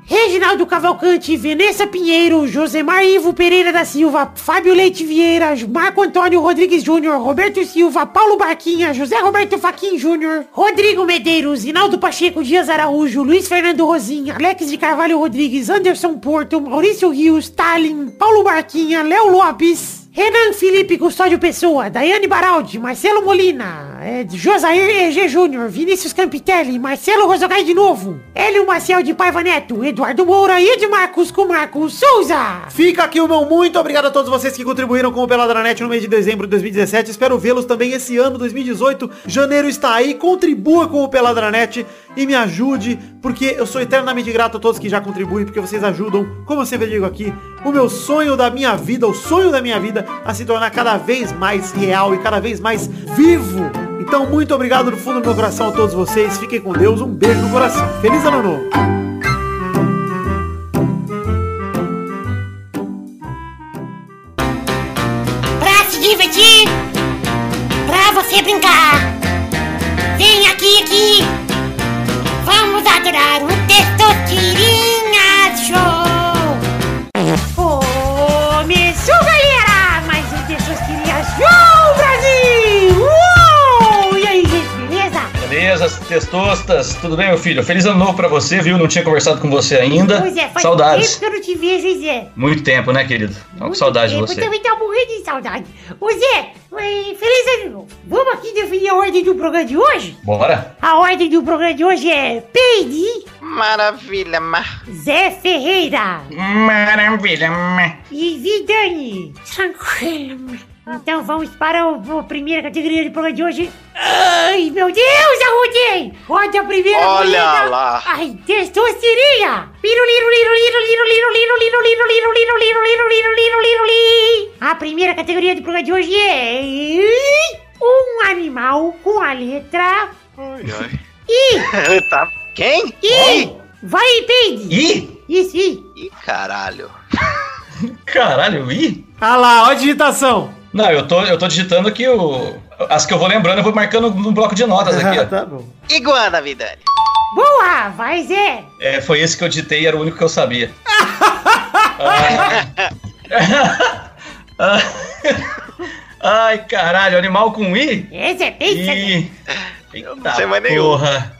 Reginaldo Cavalcante, Vanessa Pinheiro, Josemar Ivo Pereira da Silva, Fábio Leite Vieira, Marco Antônio Rodrigues Júnior, Roberto Silva, Paulo Barquinha, José Roberto Faquin Júnior, Rodrigo Medeiros, Rinaldo Pacheco Dias Araújo, Luiz Fernando Rosinha, Alex de Carvalho Rodrigues, Anderson Porto, Maurício Rios, Stalin, Paulo Barquinha, Léo Lopes, Renan Felipe Custódio Pessoa, Daiane Baraldi, Marcelo Molina, é, Josair EG Júnior, Vinícius Campitelli, Marcelo Rosogai de novo, Hélio Maciel de Paiva Neto, Eduardo Moura e Edmarcos com Marcos Souza. Fica aqui o meu muito obrigado a todos vocês que contribuíram com o Pelada na Net no mês de dezembro de 2017. Espero vê-los também esse ano, 2018. Janeiro está aí. Contribua com o Pelada na Net e me ajude, porque eu sou eternamente grato a todos que já contribuem, porque vocês ajudam, como eu sempre digo aqui, o meu sonho da minha vida, o sonho da minha vida a se tornar cada vez mais real e cada vez mais vivo. Então, muito obrigado do fundo do meu coração a todos vocês. Fiquem com Deus. Um beijo no coração. Feliz ano novo. Divertir, pra você brincar. Vem aqui, aqui. Vamos adorar o Testosterinha Testostas, tudo bem, meu filho? Feliz ano novo pra você, viu? Não tinha conversado com você ainda. Pois é, faz Saudades. tempo que eu não te vejo, Zé. Muito tempo, né, querido? Tava com Muito saudade de tempo, você. Eu também tô morrendo de saudade. Ô, Zé, eh, feliz ano novo. Vamos aqui definir a ordem do programa de hoje? Bora? A ordem do programa de hoje é Peide, Maravilha, mar. Zé Ferreira Maravilha. e Vidani. Tranquilo. Então vamos para o, o primeira categoria de programa de hoje. Ai, meu Deus, arrudei! Olha a primeira Olha comida. lá! Ai, testosterinha! A primeira categoria de programa de hoje é... Um animal com a letra... Ai, ai. I! tá. Quem? I! I. Vai, Pig! I! Isso, I! I, caralho! Caralho, I? Ah lá, ó a digitação! Não, eu tô, eu tô digitando aqui o. As que eu vou lembrando, eu vou marcando no bloco de notas aqui, ó. tá bom. Iguana, Vidani. Boa, vai, Zé. É, foi esse que eu digitei, era o único que eu sabia. Ah. Ai, caralho, animal com I? Esse é. Eu não sei mais nenhum. Porra.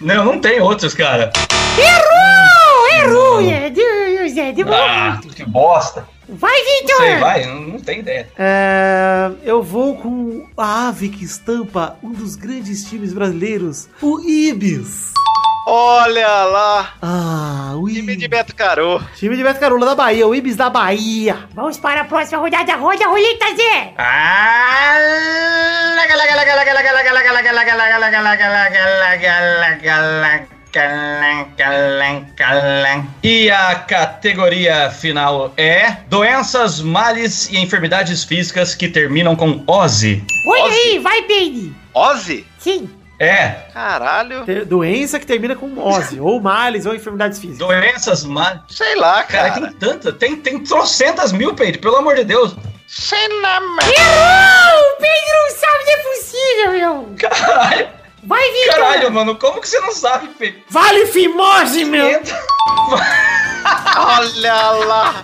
Não, não tem outros, cara. Errou! Errou! É, Deus, Zé. Demorou Ah, que bosta. Vai, Não Vitor. sei, vai, não, não tem ideia. É, eu vou com a ave que estampa um dos grandes times brasileiros, o Ibis. Olha lá. Ah, o Time Ibis. de Beto Carô. Time de Beto Carula da Bahia, o Ibis da Bahia. Vamos para a próxima rodada. Roda a roleta, Zé. E a categoria final é doenças, males e enfermidades físicas que terminam com ose. Olha Ozzy. aí, vai, Baby. Ozzy? Sim. É, Caralho. Ter- Doença que termina com ose, ou males, ou enfermidades físicas. doenças, males. Sei lá, Cara, cara. tem tanta, tem, tem trocentas mil, Pedro, pelo amor de Deus. Sei lá, mano. Errou! O Pedro não sabe que é possível, meu. Caralho, Vai, Vitor. caralho, mano, como que você não sabe, Pedro? Vale fimose, meu! Olha lá.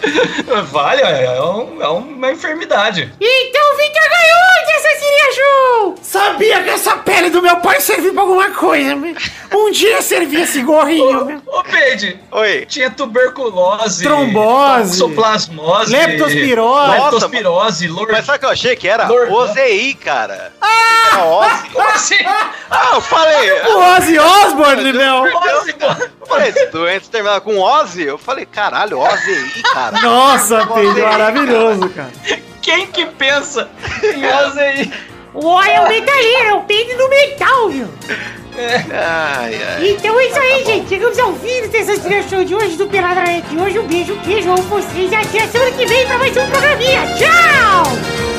Vale, é, um- é uma enfermidade. Então o Vitor ganhou dessa seria show. Sabia que essa pele do meu pai servia pra alguma coisa. Um dia servia esse gorrinho, meu. Ô, Pedro, Oi. tinha tuberculose, Trombose, toxoplasmose, leptospirose. leptospirose, lor... Mas sabe o que eu achei que era? Lord- OZI, cara. Ah! Ozzy. Como assim? Ah, eu falei. O Ozzy Osbourne, meu. Ozzy. Eu falei, esse doente terminar com Ozzy. Eu falei, caralho, OZI, cara. Nossa, Pedro, maravilhoso, cara. Quem que pensa em Ozzy? O O é o metaleiro, é o Pedro do metal, meu. Ai, ai. Então é isso aí, gente. Chegamos ao fim dessa trilha show de hoje do Peladranet. Hoje um beijo, um queijo, amo vocês. E até a semana que vem pra mais um programinha. Tchau!